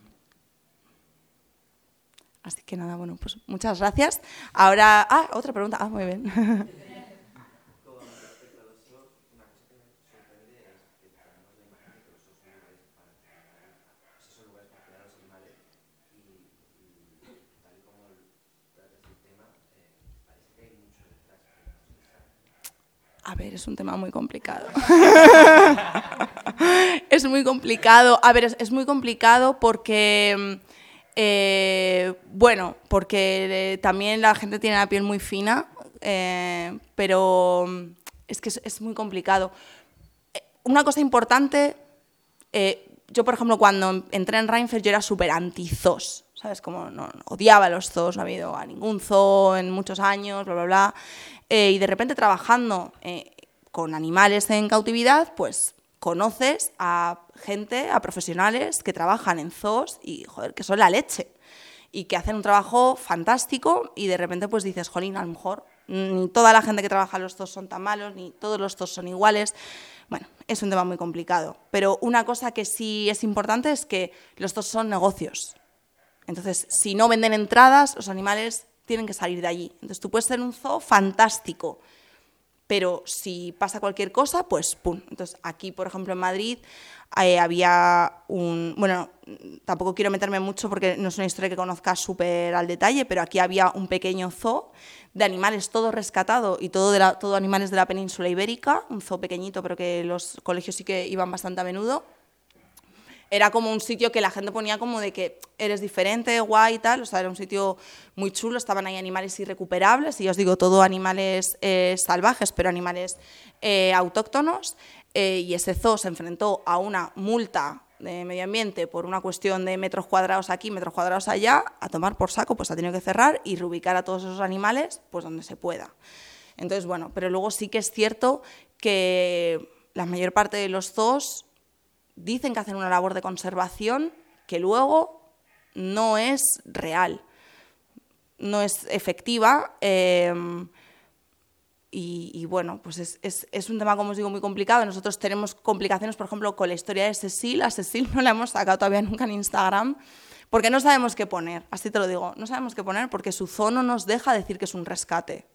Así que nada, bueno, pues muchas gracias. Ahora, ah, otra pregunta. Ah, muy bien. A ver, es un tema muy complicado. es muy complicado. A ver, es, muy complicado porque, eh, bueno, porque eh, también la gente tiene la piel muy fina, eh, pero es que es, muy complicado. Una cosa importante, yo por ejemplo cuando entré en Reinfeldt yo era súper anti-ZOS, ¿sabes? Como no, odiaba los zoos, no ha habido a ningún zoo en muchos años, bla, bla, bla. Eh, y de repente trabajando eh, con animales en cautividad, pues conoces a gente, a profesionales que trabajan en zoos y, joder, que son la leche y que hacen un trabajo fantástico y de repente pues dices, jolín, a lo mejor ni toda la gente que trabaja en los zoos son tan malos, ni todos los zoos son iguales. Bueno, es un tema muy complicado. Pero una cosa que sí es importante es que los zoos son negocios. Entonces, si no venden entradas, los animales tienen que salir de allí. Entonces tú puedes ser un zoo fantástico, pero si pasa cualquier cosa, pues pum. Entonces aquí, por ejemplo, en Madrid eh, había un... Bueno, tampoco quiero meterme mucho porque no es una historia que conozca súper al detalle, pero aquí había un pequeño zoo de animales todo rescatado y todo, de todo animales de la península ibérica, un zoo pequeñito, pero que los colegios sí que iban bastante a menudo era como un sitio que la gente ponía como de que eres diferente, guay y tal, o sea, era un sitio muy chulo, estaban ahí animales irrecuperables, y yo os digo, todo animales eh, salvajes, pero animales eh, autóctonos, eh, y ese zoo se enfrentó a una multa de medio ambiente por una cuestión de metros cuadrados aquí, metros cuadrados allá, a tomar por saco, pues ha tenido que cerrar y reubicar a todos esos animales pues donde se pueda. Entonces, bueno, pero luego sí que es cierto que la mayor parte de los zoos dicen que hacen una labor de conservación que luego no es real, no es efectiva. Em, y, bueno, pues es, un tema, como os digo, muy complicado. Nosotros tenemos complicaciones, por ejemplo, con la historia de Cecil. A Cecil no la hemos sacado todavía nunca en Instagram porque no sabemos qué poner. Así te lo digo, no sabemos qué poner porque su zono nos deja decir que es un rescate.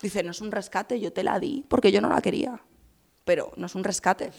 Dice, no es un rescate, yo te la di porque yo no la quería. Pero no es un rescate.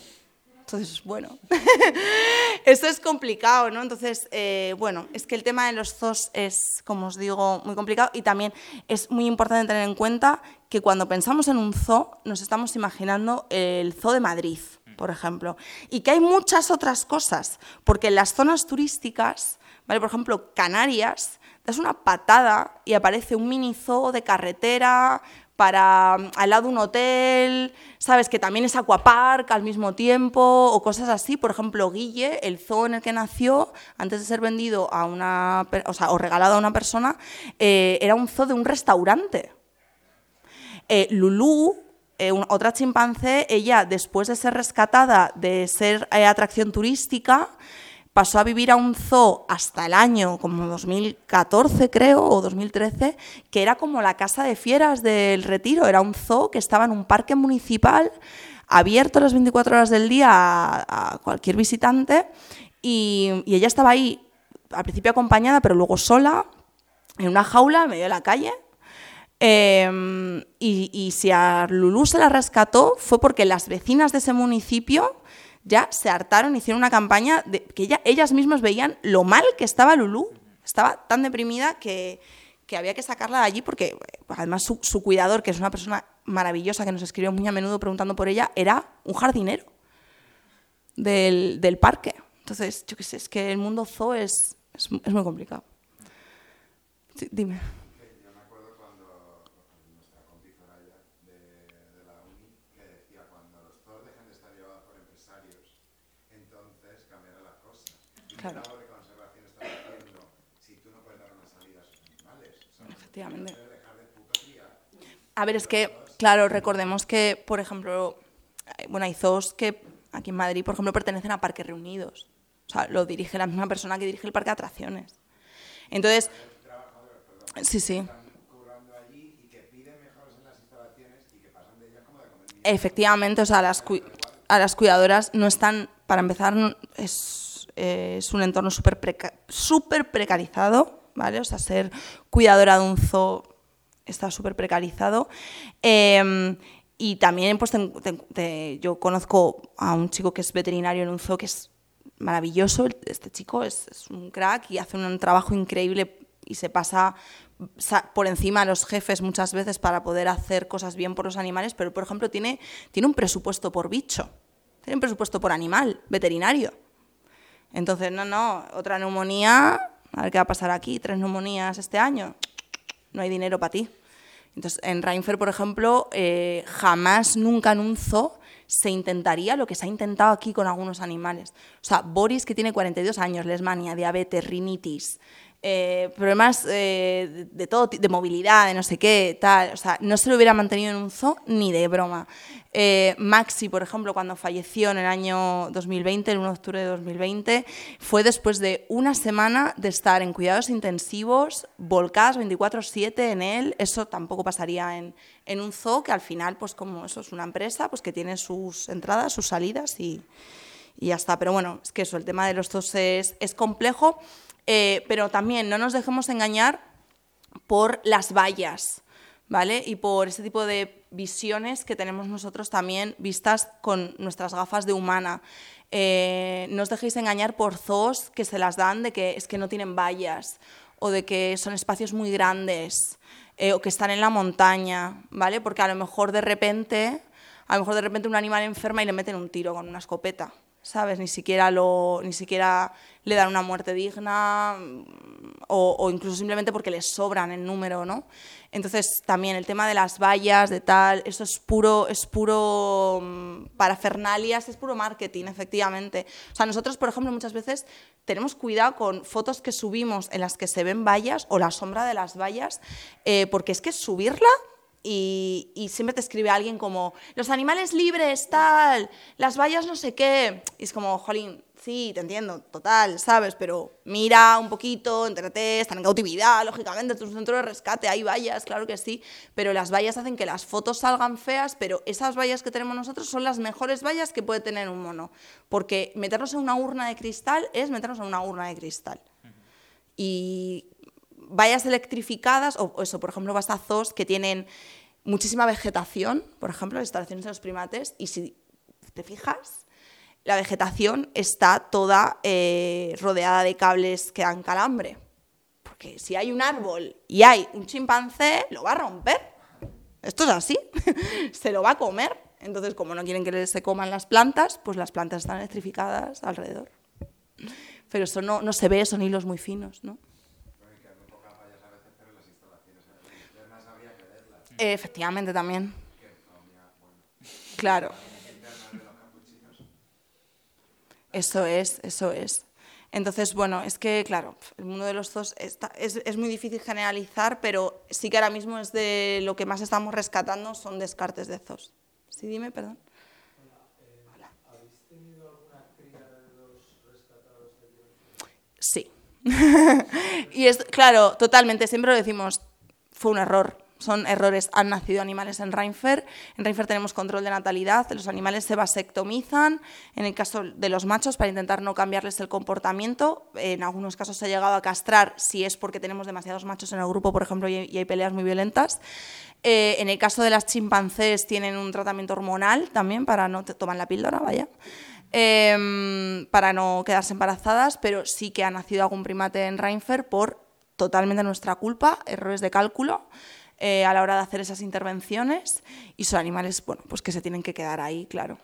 Entonces, bueno, esto es complicado, ¿no? Entonces, eh, bueno, es que el tema de los zoos es, como os digo, muy complicado y también es muy importante tener en cuenta que cuando pensamos en un zoo nos estamos imaginando el zoo de Madrid, por ejemplo, y que hay muchas otras cosas, porque en las zonas turísticas, ¿vale? Por ejemplo, Canarias, das una patada y aparece un mini zoo de carretera, para al lado de un hotel, sabes que también es aquapark al mismo tiempo o cosas así. Por ejemplo, Guille, el zoo en el que nació, antes de ser vendido a una, o, sea, o regalado a una persona, eh, era un zoo de un restaurante. Eh, Lulú, eh, otra chimpancé, ella después de ser rescatada, de ser atracción turística, pasó a vivir a un zoo hasta el año como 2014 creo o 2013, que era como la casa de fieras del retiro, era un zoo que estaba en un parque municipal abierto las 24 horas del día a, cualquier visitante y, ella estaba ahí al principio acompañada pero luego sola en una jaula en medio de la calle. Em, y, y, si a Lulú se la rescató fue porque las vecinas de ese municipio ya se hartaron, hicieron una campaña de que ellas mismas veían lo mal que estaba Lulú. Estaba tan deprimida que, había que sacarla de allí porque además su, cuidador, que es una persona maravillosa que nos escribió muy a menudo preguntando por ella, era un jardinero del, parque. Entonces, yo qué sé, es que el mundo zoo es, es, muy complicado. Dime. Yo me acuerdo cuando nuestra compi Soraya de, de la uni que decía cuando los zoos dejen de estar llevados por empresarios, entonces cambiarán las cosas. ¿Y qué Claro. labor de conservación estás haciendo si tú no puedes dar una salida a esos animales? O sea, Efectivamente. puedes dejar de puto criar. A ver, es que, claro, recordemos que, por ejemplo, bueno, hay zoos que aquí en Madrid, por ejemplo, pertenecen a parques reunidos. O sea, lo dirige la misma persona que dirige el parque de atracciones. Entonces, sí, sí. Efectivamente, o sea, las, a las cuidadoras no están, para empezar, no- es, eh, es un entorno súper súper precarizado, ¿vale? O sea, ser cuidadora de un zoo está súper precarizado. Eh, y también, pues, yo conozco a un chico que es veterinario en un zoo que es maravilloso. Este chico es, es un crack y hace un trabajo increíble y se pasa sa- por encima a los jefes muchas veces para poder hacer cosas bien por los animales, pero por ejemplo tiene, tiene un presupuesto por bicho, tiene un presupuesto por animal, veterinario. Entonces, no, no, otra neumonía, a ver qué va a pasar aquí, tres neumonías este año, no hay dinero para ti. Entonces, en Reinfer, por ejemplo, eh, jamás, nunca en un zoo se intentaría lo que se ha intentado aquí con algunos animales. O sea, Boris, que tiene 42 años, lesmania, diabetes, rinitis, eh, problemas eh, de, de todo, de movilidad, de no sé qué, tal. O sea, no se lo hubiera mantenido en un zoo ni de broma. Eh, Maxi, por ejemplo, cuando falleció en el año 2020, el 1 de octubre de 2020, fue después de una semana de estar en cuidados intensivos, volcadas 24/7 en él. Eso tampoco pasaría en, en un zoo, que al final, pues como eso es una empresa, pues que tiene sus entradas, sus salidas y, y ya está. Pero bueno, es que eso, el tema de los zoos es, es complejo, eh, pero también no nos dejemos engañar por las vallas, ¿vale? Y por ese tipo de visiones que tenemos nosotros también vistas con nuestras gafas de humana. Eh, no os dejéis engañar por zoos que se las dan de que es que no tienen vallas o de que son espacios muy grandes eh, o que están en la montaña, ¿vale? Porque a lo mejor de repente, a lo mejor de repente un animal enferma y le meten un tiro con una escopeta. ¿Sabes? Ni siquiera, lo, ni siquiera le dan una muerte digna mm, o, incluso simplemente porque les sobran en número, ¿no? Entonces, también el tema de las vallas, de tal, eso es puro, es puro mm, parafernalias, es puro marketing, efectivamente. O sea, nosotros, por ejemplo, muchas veces tenemos cuidado con fotos que subimos en las que se ven vallas o la sombra de las vallas, eh, porque es que subirla y, y siempre te escribe alguien como, los animales libres, tal, las vallas no sé qué. Y es como, jolín, sí, te entiendo, total, ¿sabes? Pero mira un poquito, entérate, están en cautividad, lógicamente, es un centro de rescate, hay vallas, claro que sí, pero las vallas hacen que las fotos salgan feas, pero esas vallas que tenemos nosotros son las mejores vallas que puede tener un mono, porque meternos en una urna de cristal es meternos en una urna de cristal. Y vallas electrificadas, o eso, por ejemplo, vas a zoos que tienen muchísima vegetación, por ejemplo, las instalaciones de los primates, y si te fijas, la vegetación está toda eh, rodeada de cables que dan calambre. Porque si hay un árbol y hay un chimpancé, lo va a romper. Esto es así, se lo va a comer. Entonces, como no quieren que se coman las plantas, pues las plantas están electrificadas alrededor. Pero eso no, no se ve, son hilos muy finos, ¿no? Eh, Efectivamente, también. Claro. Eso es, eso es. Entonces, bueno, es que, claro, el mundo de los zoos está- es, es muy difícil generalizar, pero sí que ahora mismo es de lo que más estamos rescatando son descartes de zoos. Sí, dime, perdón. Sí. y es, claro, totalmente, siempre lo decimos, fue un error. Son errores, han nacido animales en Reinfer. En Reinfer tenemos control de natalidad, los animales se vasectomizan, en el caso de los machos, para intentar no cambiarles el comportamiento. En algunos casos se ha llegado a castrar si es porque tenemos demasiados machos en el grupo, por ejemplo, y hay, peleas muy violentas. Eh, en el caso de las chimpancés tienen un tratamiento hormonal también para no toman la píldora, vaya em, para no quedarse embarazadas, pero sí que ha nacido algún primate en Reinfer por totalmente nuestra culpa, errores de cálculo eh, a la hora de hacer esas intervenciones y son animales bueno, pues que se tienen que quedar ahí, claro.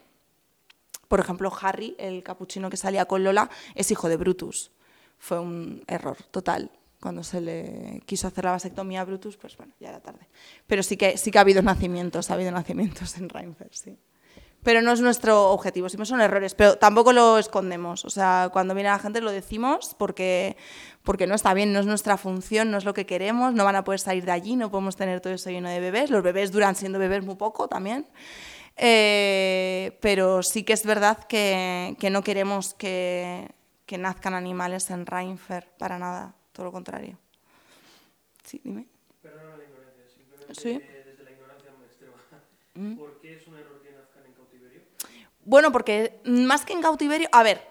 Por ejemplo, Harry, el capuchino que salía con Lola, es hijo de Brutus. Fue un error total. cuando se le quiso hacer la vasectomía a Brutus, pues bueno, ya era tarde. Pero sí que, sí que ha habido nacimientos, ha habido nacimientos en Reinfeldt, sí. Pero no es nuestro objetivo, siempre son errores, pero tampoco lo escondemos. O sea, cuando viene la gente lo decimos porque, porque no está bien, no es nuestra función, no es lo que queremos, no van a poder salir de allí, no podemos tener todo eso lleno de bebés. Los bebés duran siendo bebés muy poco también. Eh, pero sí que es verdad que, que no queremos que, que nazcan animales en Reinfer, para nada, todo lo contrario. Sí, dime. La ignorancia, simplemente Sí. eh, desde la ignorancia muy extrema. Mm. ¿Por qué es un error que nazcan en cautiverio? Bueno, porque más que en cautiverio, a ver,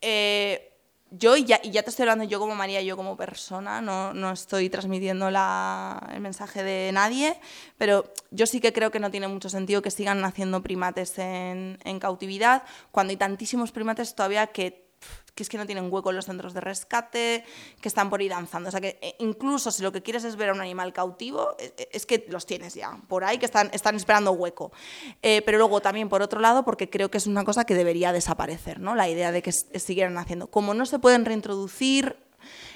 eh, yo, y ya, y ya te estoy hablando yo como María, yo como persona, no, no estoy transmitiendo la- el mensaje de nadie, pero yo sí que creo que no tiene mucho sentido que sigan naciendo primates en, en cautividad, cuando hay tantísimos primates todavía que que es que no tienen hueco en los centros de rescate, que están por ahí danzando. O sea que eh, incluso si lo que quieres es ver a un animal cautivo, eh, eh, es que los tienes ya por ahí, que están, están esperando hueco. Eh, pero luego también, por otro lado, porque creo que es una cosa que debería desaparecer, ¿no? La idea de que siguieran haciendo. Como no se pueden reintroducir,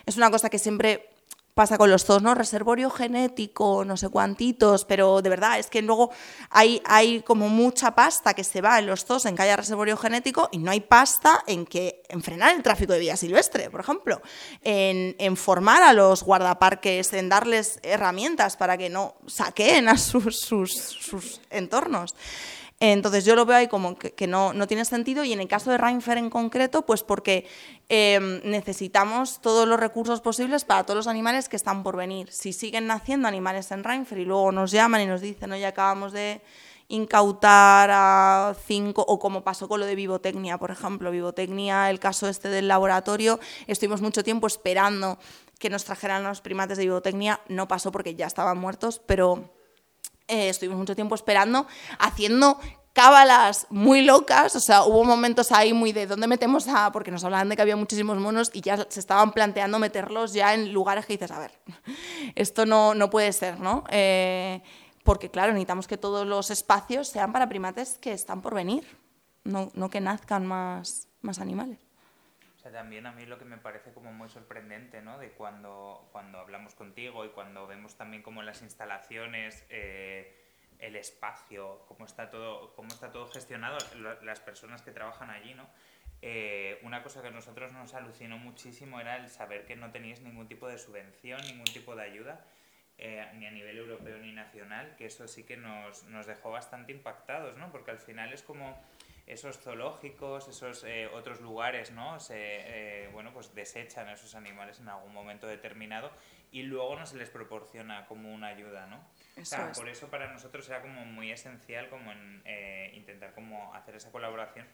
es una cosa que siempre pasa con los zoos, ¿no? Reservorio genético, no sé cuantitos, pero de verdad es que luego hay, hay como mucha pasta que se va en los zoos en que haya reservorio genético y no hay pasta en que en frenar el tráfico de vida silvestre, por ejemplo, en, en formar a los guardaparques, en darles herramientas para que no saqueen a sus, sus, sus entornos. Entonces yo lo veo ahí como que, no, no tiene sentido y en el caso de Reinfer en concreto, pues porque eh, necesitamos todos los recursos posibles para todos los animales que están por venir. Si siguen naciendo animales en Reinfer y luego nos llaman y nos dicen, oye, acabamos de incautar a cinco, o como pasó con lo de Vivotecnia, por ejemplo, Vivotecnia, el caso este del laboratorio, estuvimos mucho tiempo esperando que nos trajeran los primates de Vivotecnia, no pasó porque ya estaban muertos, pero eh, estuvimos mucho tiempo esperando, haciendo cábalas muy locas, o sea, hubo momentos ahí muy de dónde metemos a, porque nos hablaban de que había muchísimos monos y ya se estaban planteando meterlos ya en lugares que dices, a ver, esto no, no puede ser, ¿no? Eh, porque claro, necesitamos que todos los espacios sean para primates que están por venir, no, no que nazcan más, más animales. Sea, también a mí lo que me parece como muy sorprendente, ¿no? De cuando, cuando hablamos contigo y cuando vemos también como las instalaciones, eh, el espacio, cómo está todo, cómo está todo gestionado, las personas que trabajan allí, ¿no? Eh, una cosa que a nosotros nos alucinó muchísimo era el saber que no teníais ningún tipo de subvención, ningún tipo de ayuda, eh, ni a nivel europeo ni nacional, que eso sí que nos, nos dejó bastante impactados, ¿no? Porque al final es como esos zoológicos, esos eh, otros lugares, ¿no? Se, eh, bueno, pues desechan a esos animales en algún momento determinado y luego no se les proporciona como una ayuda, ¿no? O sea, Eso es. por eso para nosotros era como muy esencial como en, eh, intentar como hacer esa colaboración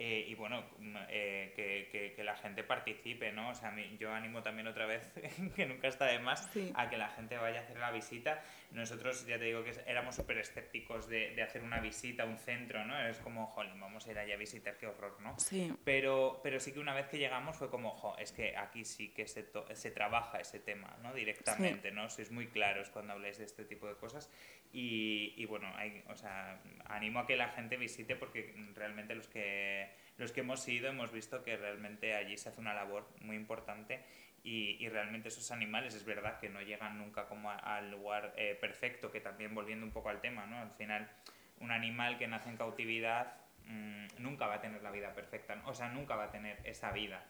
eh, y bueno, eh, que, que- que la gente participe, ¿no? O sea, yo animo también otra vez, que nunca está de más, Sí. a que la gente vaya a hacer la visita. Nosotros, ya te digo que éramos súper escépticos de, de hacer una visita a un centro, ¿no? Es como, jolín, vamos a ir allá a visitar, qué horror, ¿no? Sí. Pero, pero sí que una vez que llegamos fue como, jo, es que aquí sí que se, to- se trabaja ese tema, ¿no? Directamente, ¿no? Sois muy claros cuando habláis de este tipo de cosas. Y, y bueno, hay, o sea, animo a que la gente visite porque realmente los que, los que hemos ido hemos visto que realmente allí se hace una labor muy importante y, y realmente esos animales es verdad que no llegan nunca como a- al lugar eh, perfecto, que también volviendo un poco al tema, ¿no? Al final, un animal que nace en cautividad mm, nunca va a tener la vida perfecta, ¿no? o sea, nunca va a tener esa vida,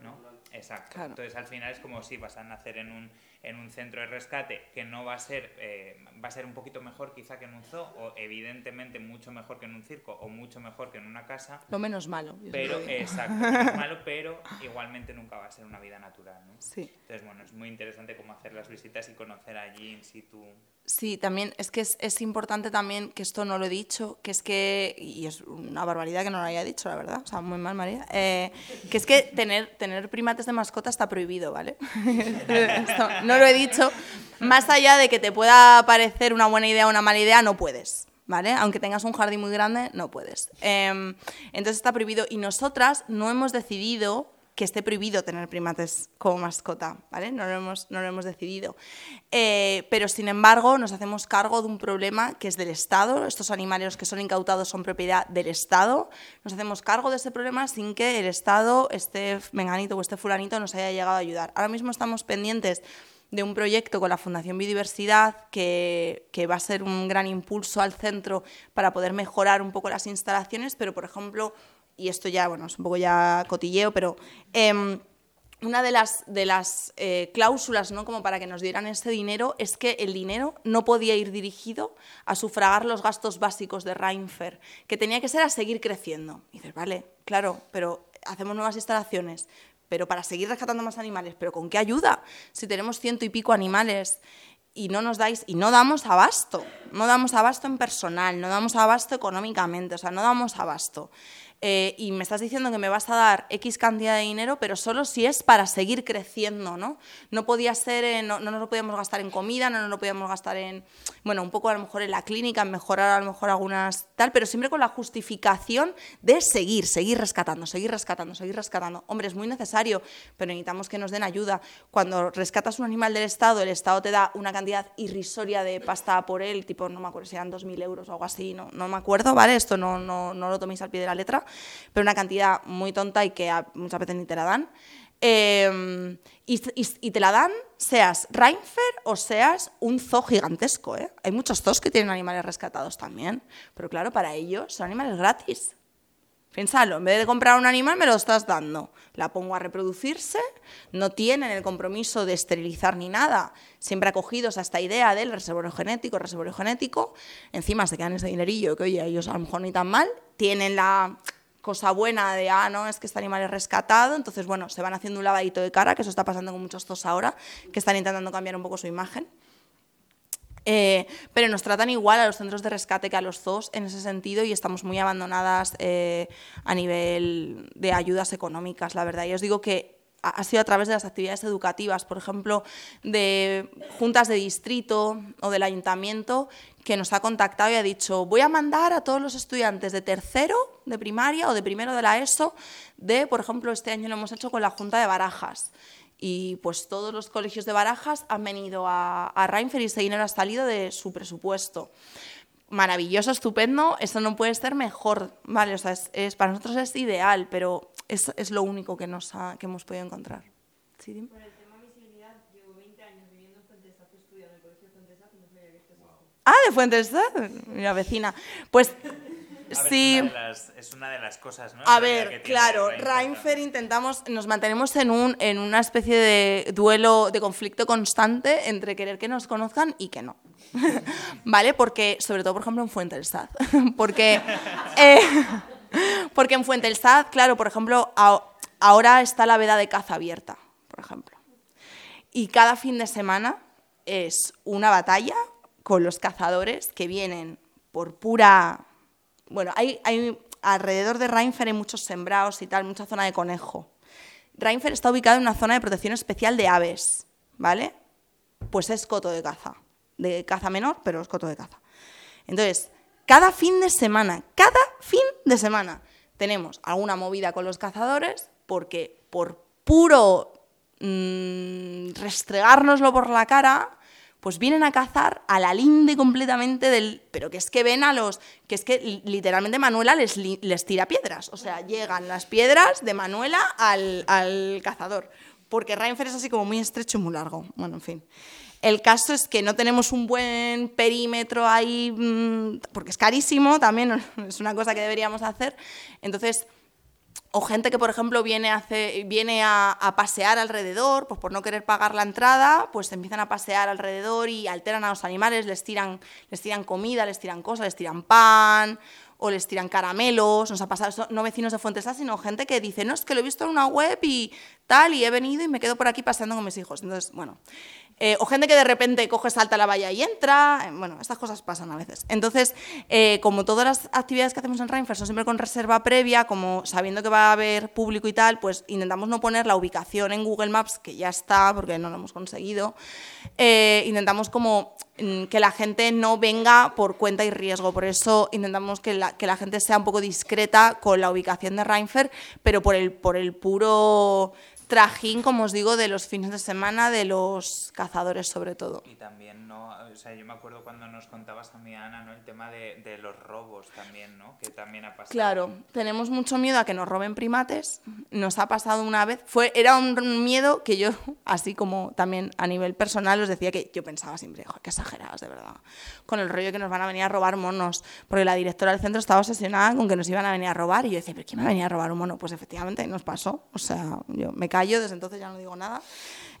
¿no? Exacto. Claro. Entonces, al final es como si vas a nacer en un, en un centro de rescate que no va a ser, eh, va a ser un poquito mejor quizá que en un zoo, o evidentemente mucho mejor que en un circo, o mucho mejor que en una casa, Lo menos malo. pero, exacto, no es malo, pero igualmente nunca va a ser una vida natural, ¿no? Sí. Entonces, bueno, es muy interesante como hacer las visitas y conocer allí in situ. Sí, también es que es, es importante también que esto no lo he dicho, que es que, y es una barbaridad que no lo haya dicho, la verdad, o sea, muy mal, María, eh, que es que tener, tener primates de mascota está prohibido, ¿vale? Esto no lo he dicho, más allá de que te pueda parecer una buena idea o una mala idea, no puedes. ¿Vale? Aunque tengas un jardín muy grande, no puedes. Em, entonces está prohibido. Y nosotras no hemos decidido que esté prohibido tener primates como mascota, ¿vale? No lo hemos, no lo hemos decidido. Eh, pero, sin embargo, nos hacemos cargo de un problema que es del Estado. Estos animales que son incautados son propiedad del Estado. Nos hacemos cargo de ese problema sin que el Estado, este menganito o este fulanito, nos haya llegado a ayudar. Ahora mismo estamos pendientes de un proyecto con la Fundación Biodiversidad que, que va a ser un gran impulso al centro para poder mejorar un poco las instalaciones, pero por ejemplo, y esto ya, bueno, es un poco ya cotilleo, pero... em, una de las, de las eh, cláusulas, ¿no? como para que nos dieran ese dinero, es que el dinero no podía ir dirigido a sufragar los gastos básicos de Reinfer, que tenía que ser a seguir creciendo. Dices, vale, claro, pero hacemos nuevas instalaciones, pero para seguir rescatando más animales, ¿pero con qué ayuda? Si tenemos ciento y pico animales y no nos dais, y no damos abasto, no damos abasto en personal, no damos abasto económicamente, o sea, no damos abasto. Eh, y me estás diciendo que me vas a dar X cantidad de dinero, pero solo si es para seguir creciendo, ¿no? No podía ser, en- no, no nos lo podíamos gastar en comida, no nos lo podíamos gastar en, bueno, un poco a lo mejor en la clínica, en mejorar a lo mejor algunas tal, pero siempre con la justificación de seguir, seguir rescatando, seguir rescatando, seguir rescatando. Hombre, es muy necesario, pero necesitamos que nos den ayuda. Cuando rescatas un animal del Estado, el Estado te da una cantidad irrisoria de pasta por él, tipo, no me acuerdo si eran 2.000 euros o algo así, no, no me acuerdo, ¿vale? Esto no, no, no lo toméis al pie de la letra, pero una cantidad muy tonta y que muchas veces ni te la dan. Eh, y, y- y te la dan, seas Reinfer o seas un zoo gigantesco. ¿eh? Hay muchos zoos que tienen animales rescatados también, pero claro, para ellos son animales gratis. Piénsalo, en vez de comprar un animal me lo estás dando. La pongo a reproducirse, no tienen el compromiso de esterilizar ni nada. Siempre acogidos a esta idea del reservorio genético, reservorio genético. Encima se quedan ese dinerillo que, oye, ellos a lo mejor ni tan mal. Tienen la cosa buena de, ah, no, es que este animal es rescatado. Entonces, bueno, se van haciendo un lavadito de cara, que eso está pasando con muchos zoos ahora, que están intentando cambiar un poco su imagen. Eh, pero nos tratan igual a los centros de rescate que a los zoos en ese sentido y estamos muy abandonadas eh, a nivel de ayudas económicas, la verdad. Y os digo que ha sido a través de las actividades educativas, por ejemplo, de juntas de distrito o del ayuntamiento, que nos ha contactado y ha dicho, voy a mandar a todos los estudiantes de tercero de primaria o de primero de la ESO, de, por ejemplo, este año lo hemos hecho con la Junta de Barajas. Y pues todos los colegios de Barajas han venido a, a y ese dinero ha salido de su presupuesto. Maravilloso, estupendo, eso no puede ser mejor, ¿vale? O sea, es, es- para nosotros es ideal, pero es, es lo único que, nos ha- que hemos podido encontrar. ¿Sí, dime? Ah, de Fuentes, mira, vecina. Pues ver, sí. Es una, de las, es una de las cosas, ¿no? A ver, que claro, Reinfer intentamos, nos mantenemos en, un, en una especie de duelo, de conflicto constante entre querer que nos conozcan y que no. ¿Vale? Porque, sobre todo, por ejemplo, en Fuente del Sad. porque, eh, porque en Fuente del Sad, claro, por ejemplo, a- ahora está la veda de caza abierta, por ejemplo. Y cada fin de semana es una batalla con los cazadores que vienen por pura... Bueno, hay, alrededor de Reinfer hay muchos sembrados y tal, mucha zona de conejo. Reinfer está ubicado en una zona de protección especial de aves, ¿vale? Pues es coto de caza. De caza menor, pero es coto de caza. Entonces, cada fin de semana, cada fin de semana, tenemos alguna movida con los cazadores porque por puro mm, restregárnoslo por la cara, pues vienen a cazar a la linde completamente del... Pero que es que ven a los... Que es que li- literalmente Manuela les, les tira piedras. O sea, llegan las piedras de Manuela al, al cazador. Porque Reinfer es así como muy estrecho y muy largo. Bueno, en fin. El caso es que no tenemos un buen perímetro ahí, mm, porque es carísimo también, es una cosa que deberíamos hacer. Entonces, o gente que, por ejemplo, viene a, viene a, pasear alrededor, pues por no querer pagar la entrada, pues empiezan a pasear alrededor y alteran a los animales, les tiran, les tiran comida, les tiran cosas, les tiran pan o les tiran caramelos. Nos ha pasado no vecinos de Fuentesá, sino gente que dice, no, es que lo he visto en una web y tal, y he venido y me quedo por aquí paseando con mis hijos. Entonces, bueno. Eh, o gente que de repente coge, salta la valla y entra. eh, Bueno, estas cosas pasan a veces. Entonces, eh, como todas las actividades que hacemos en Reinfer son siempre con reserva previa, como sabiendo que va a haber público y tal, pues intentamos no poner la ubicación en Google Maps, que ya está, porque no lo hemos conseguido. Intentamos como mm, que la gente no venga por cuenta y riesgo. Por eso intentamos que la, que la gente sea un poco discreta con la ubicación de Reinfer, pero por el, por el puro trajín, como os digo, de los fines de semana, de los cazadores sobre todo. Y también, ¿no? O sea, yo me acuerdo cuando nos contabas también, Ana, ¿no? El tema de, de los robos también, ¿no? Que también ha pasado. Claro, tenemos mucho miedo a que nos roben primates. nos ha pasado una vez, fue, era un miedo que yo, así como también a nivel personal, os decía que yo pensaba siempre, "Jo, qué exagerados, de verdad, con el rollo que nos van a venir a robar monos, porque la directora del centro estaba obsesionada con que nos iban a venir a robar, y yo decía, ¿pero quién me va a venir a robar un mono? Pues efectivamente nos pasó, o sea, yo me callo, desde entonces ya no digo nada,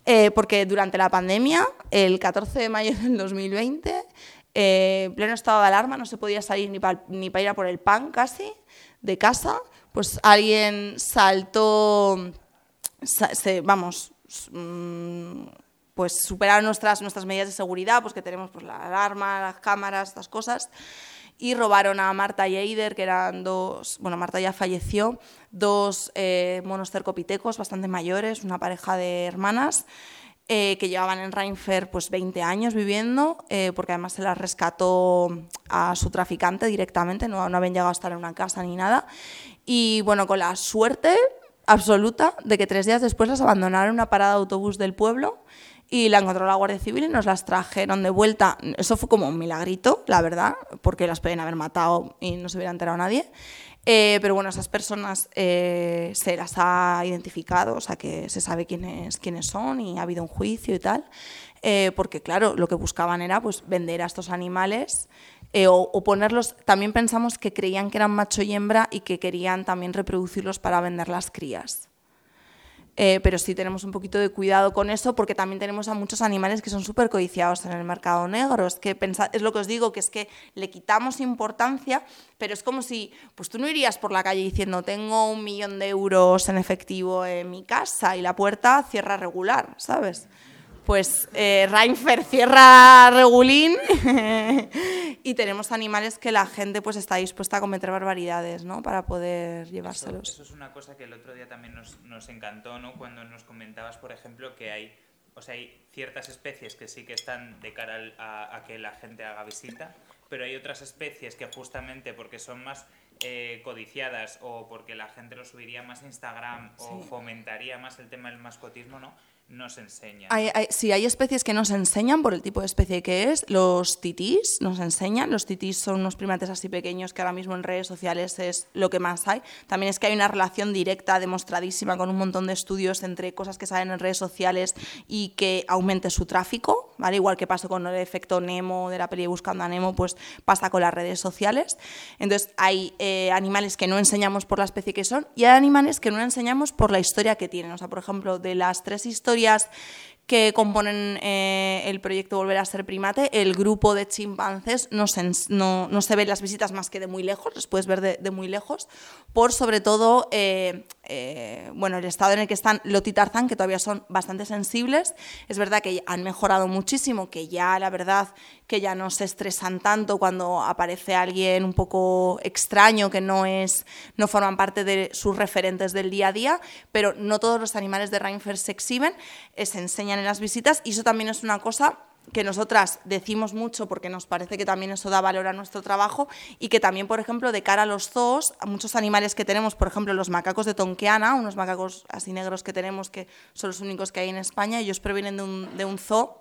Eh, porque durante la pandemia, el 14 de mayo del 2020, eh, en pleno estado de alarma, no se podía salir ni para ni pa ir a por el pan casi de casa, pues alguien saltó, sa- se, vamos, mm, pues superaron nuestras, nuestras medidas de seguridad, pues que tenemos pues, la alarma, las cámaras, estas cosas, y robaron a Marta y Eider, que eran dos, bueno, Marta ya falleció, dos eh, monos cercopitecos bastante mayores, una pareja de hermanas, eh, que llevaban en Rheinfer pues 20 años viviendo, eh, porque además se las rescató a su traficante directamente, no, no habían llegado a estar en una casa ni nada. Y bueno, con la suerte absoluta de que tres días después las abandonaron en una parada de autobús del pueblo y la encontró la Guardia Civil y nos las trajeron de vuelta. Eso fue como un milagrito, la verdad, porque las pueden haber matado y no se hubiera enterado nadie. Eh, pero bueno, esas personas eh, se las ha identificado, o sea que se sabe quiénes, quiénes son y ha habido un juicio y tal. Eh, porque claro, lo que buscaban era pues vender a estos animales eh, o, o ponerlos. También pensamos que creían que eran macho y hembra y que querían también reproducirlos para vender las crías. Eh, pero sí tenemos un poquito de cuidado con eso porque también tenemos a muchos animales que son súper codiciados en el mercado negro. Es, que pensa- es lo que os digo, que es que le quitamos importancia, pero es como si pues tú no irías por la calle diciendo tengo un millón de euros en efectivo en mi casa y la puerta cierra regular, ¿sabes? Pues eh, Reinfer cierra regulín y tenemos animales que la gente pues está dispuesta a cometer barbaridades, ¿no? Para poder llevárselos. eso es una cosa que el otro día también nos, nos encantó, ¿no? Cuando nos comentabas, por ejemplo, que hay, o sea, hay ciertas especies que sí que están de cara a, a que la gente haga visita, pero hay otras especies que justamente porque son más eh, codiciadas o porque la gente lo subiría más a Instagram o fomentaría más el tema del mascotismo, ¿no? No se enseñan. Hay, hay- sí, hay especies que nos enseñan por el tipo de especie que es. Los titís nos enseñan. Los titís son unos primates así pequeños que ahora mismo en redes sociales es lo que más hay. También es que hay una relación directa, demostradísima, con un montón de estudios entre cosas que salen en redes sociales y que aumente su tráfico. ¿vale? Igual que pasó con el efecto Nemo de la peli Buscando a Nemo, pues pasa con las redes sociales. Entonces hay eh, animales que no enseñamos por la especie que son y hay animales que no enseñamos por la historia que tienen. O sea, por ejemplo, de las tres historias que componen eh, el proyecto Volver a ser primate, el grupo de chimpancés no se, no, ven las visitas más que de muy lejos, los puedes ver de, de muy lejos, por sobre todo eh, eh, bueno, el estado en el que están Lot y Tarzán, que todavía son bastante sensibles. Es verdad que han mejorado muchísimo, que ya la verdad que ya no se estresan tanto cuando aparece alguien un poco extraño que no es no forman parte de sus referentes del día a día, pero no todos los animales de Reinfer se exhiben, eh, se enseñan en las visitas y eso también es una cosa que nosotras decimos mucho porque nos parece que también eso da valor a nuestro trabajo y que también, por ejemplo, de cara a los zoos, a muchos animales que tenemos, por ejemplo, los macacos de Tonqueana, unos macacos así negros que tenemos que son los únicos que hay en España, ellos provienen de un, de un zoo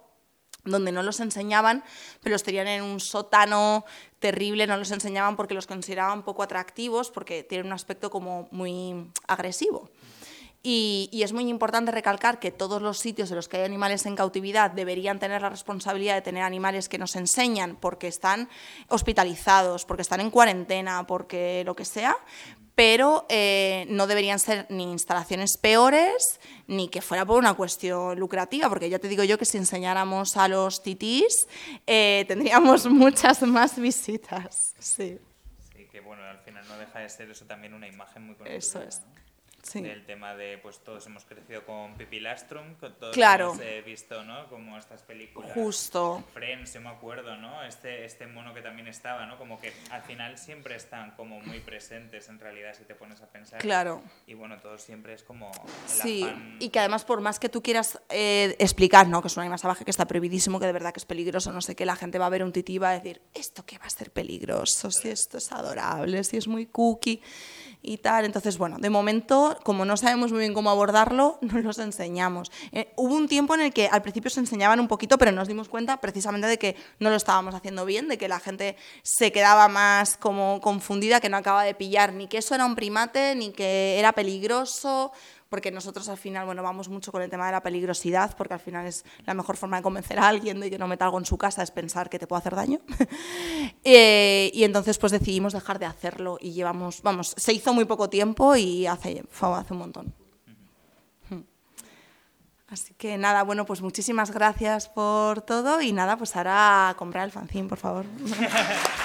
donde no los enseñaban, pero los tenían en un sótano terrible, no los enseñaban porque los consideraban poco atractivos, porque tienen un aspecto como muy agresivo. Y, y, es muy importante recalcar que todos los sitios en los que hay animales en cautividad deberían tener la responsabilidad de tener animales que nos enseñan porque están hospitalizados, porque están en cuarentena, porque lo que sea, pero eh, no deberían ser ni instalaciones peores ni que fuera por una cuestión lucrativa, porque ya te digo yo que si enseñáramos a los titís eh, tendríamos muchas más visitas. Sí, Sí, que bueno, al final no deja de ser eso también una imagen muy conocida. eso es. ¿no? Sí. Del tema de, pues todos hemos crecido con Pippi Lastrum, con todos Claro. hemos eh, visto, ¿no? Como estas películas. Justo. Friends, yo me acuerdo, ¿no? Este, este mono que también estaba, ¿no? Como que al final siempre están como muy presentes en realidad si te pones a pensar. Claro. Y bueno, todo siempre es como el Sí, afán- y que además por más que tú quieras eh, explicar, ¿no? Que es un animal salvaje que está prohibidísimo, que de verdad que es peligroso, no sé qué, la gente va a ver un tití y va a decir, ¿esto qué va a ser peligroso? Si esto es adorable, si es muy cookie y tal. Entonces, bueno, de momento como no sabemos muy bien cómo abordarlo, no los enseñamos. Eh, hubo un tiempo en el que al principio se enseñaban un poquito, pero nos dimos cuenta precisamente de que no lo estábamos haciendo bien, de que la gente se quedaba más como confundida, que no acaba de pillar ni que eso era un primate, ni que era peligroso, porque nosotros al final, bueno, vamos mucho con el tema de la peligrosidad, porque al final es la mejor forma de convencer a alguien de que no meta algo en su casa, es pensar que te puede hacer daño. Eh, y entonces pues decidimos dejar de hacerlo y llevamos, vamos, se hizo muy poco tiempo y hace, hace un montón. Así que nada, bueno, pues muchísimas gracias por todo y nada, pues ahora a comprar el fanzine, por favor.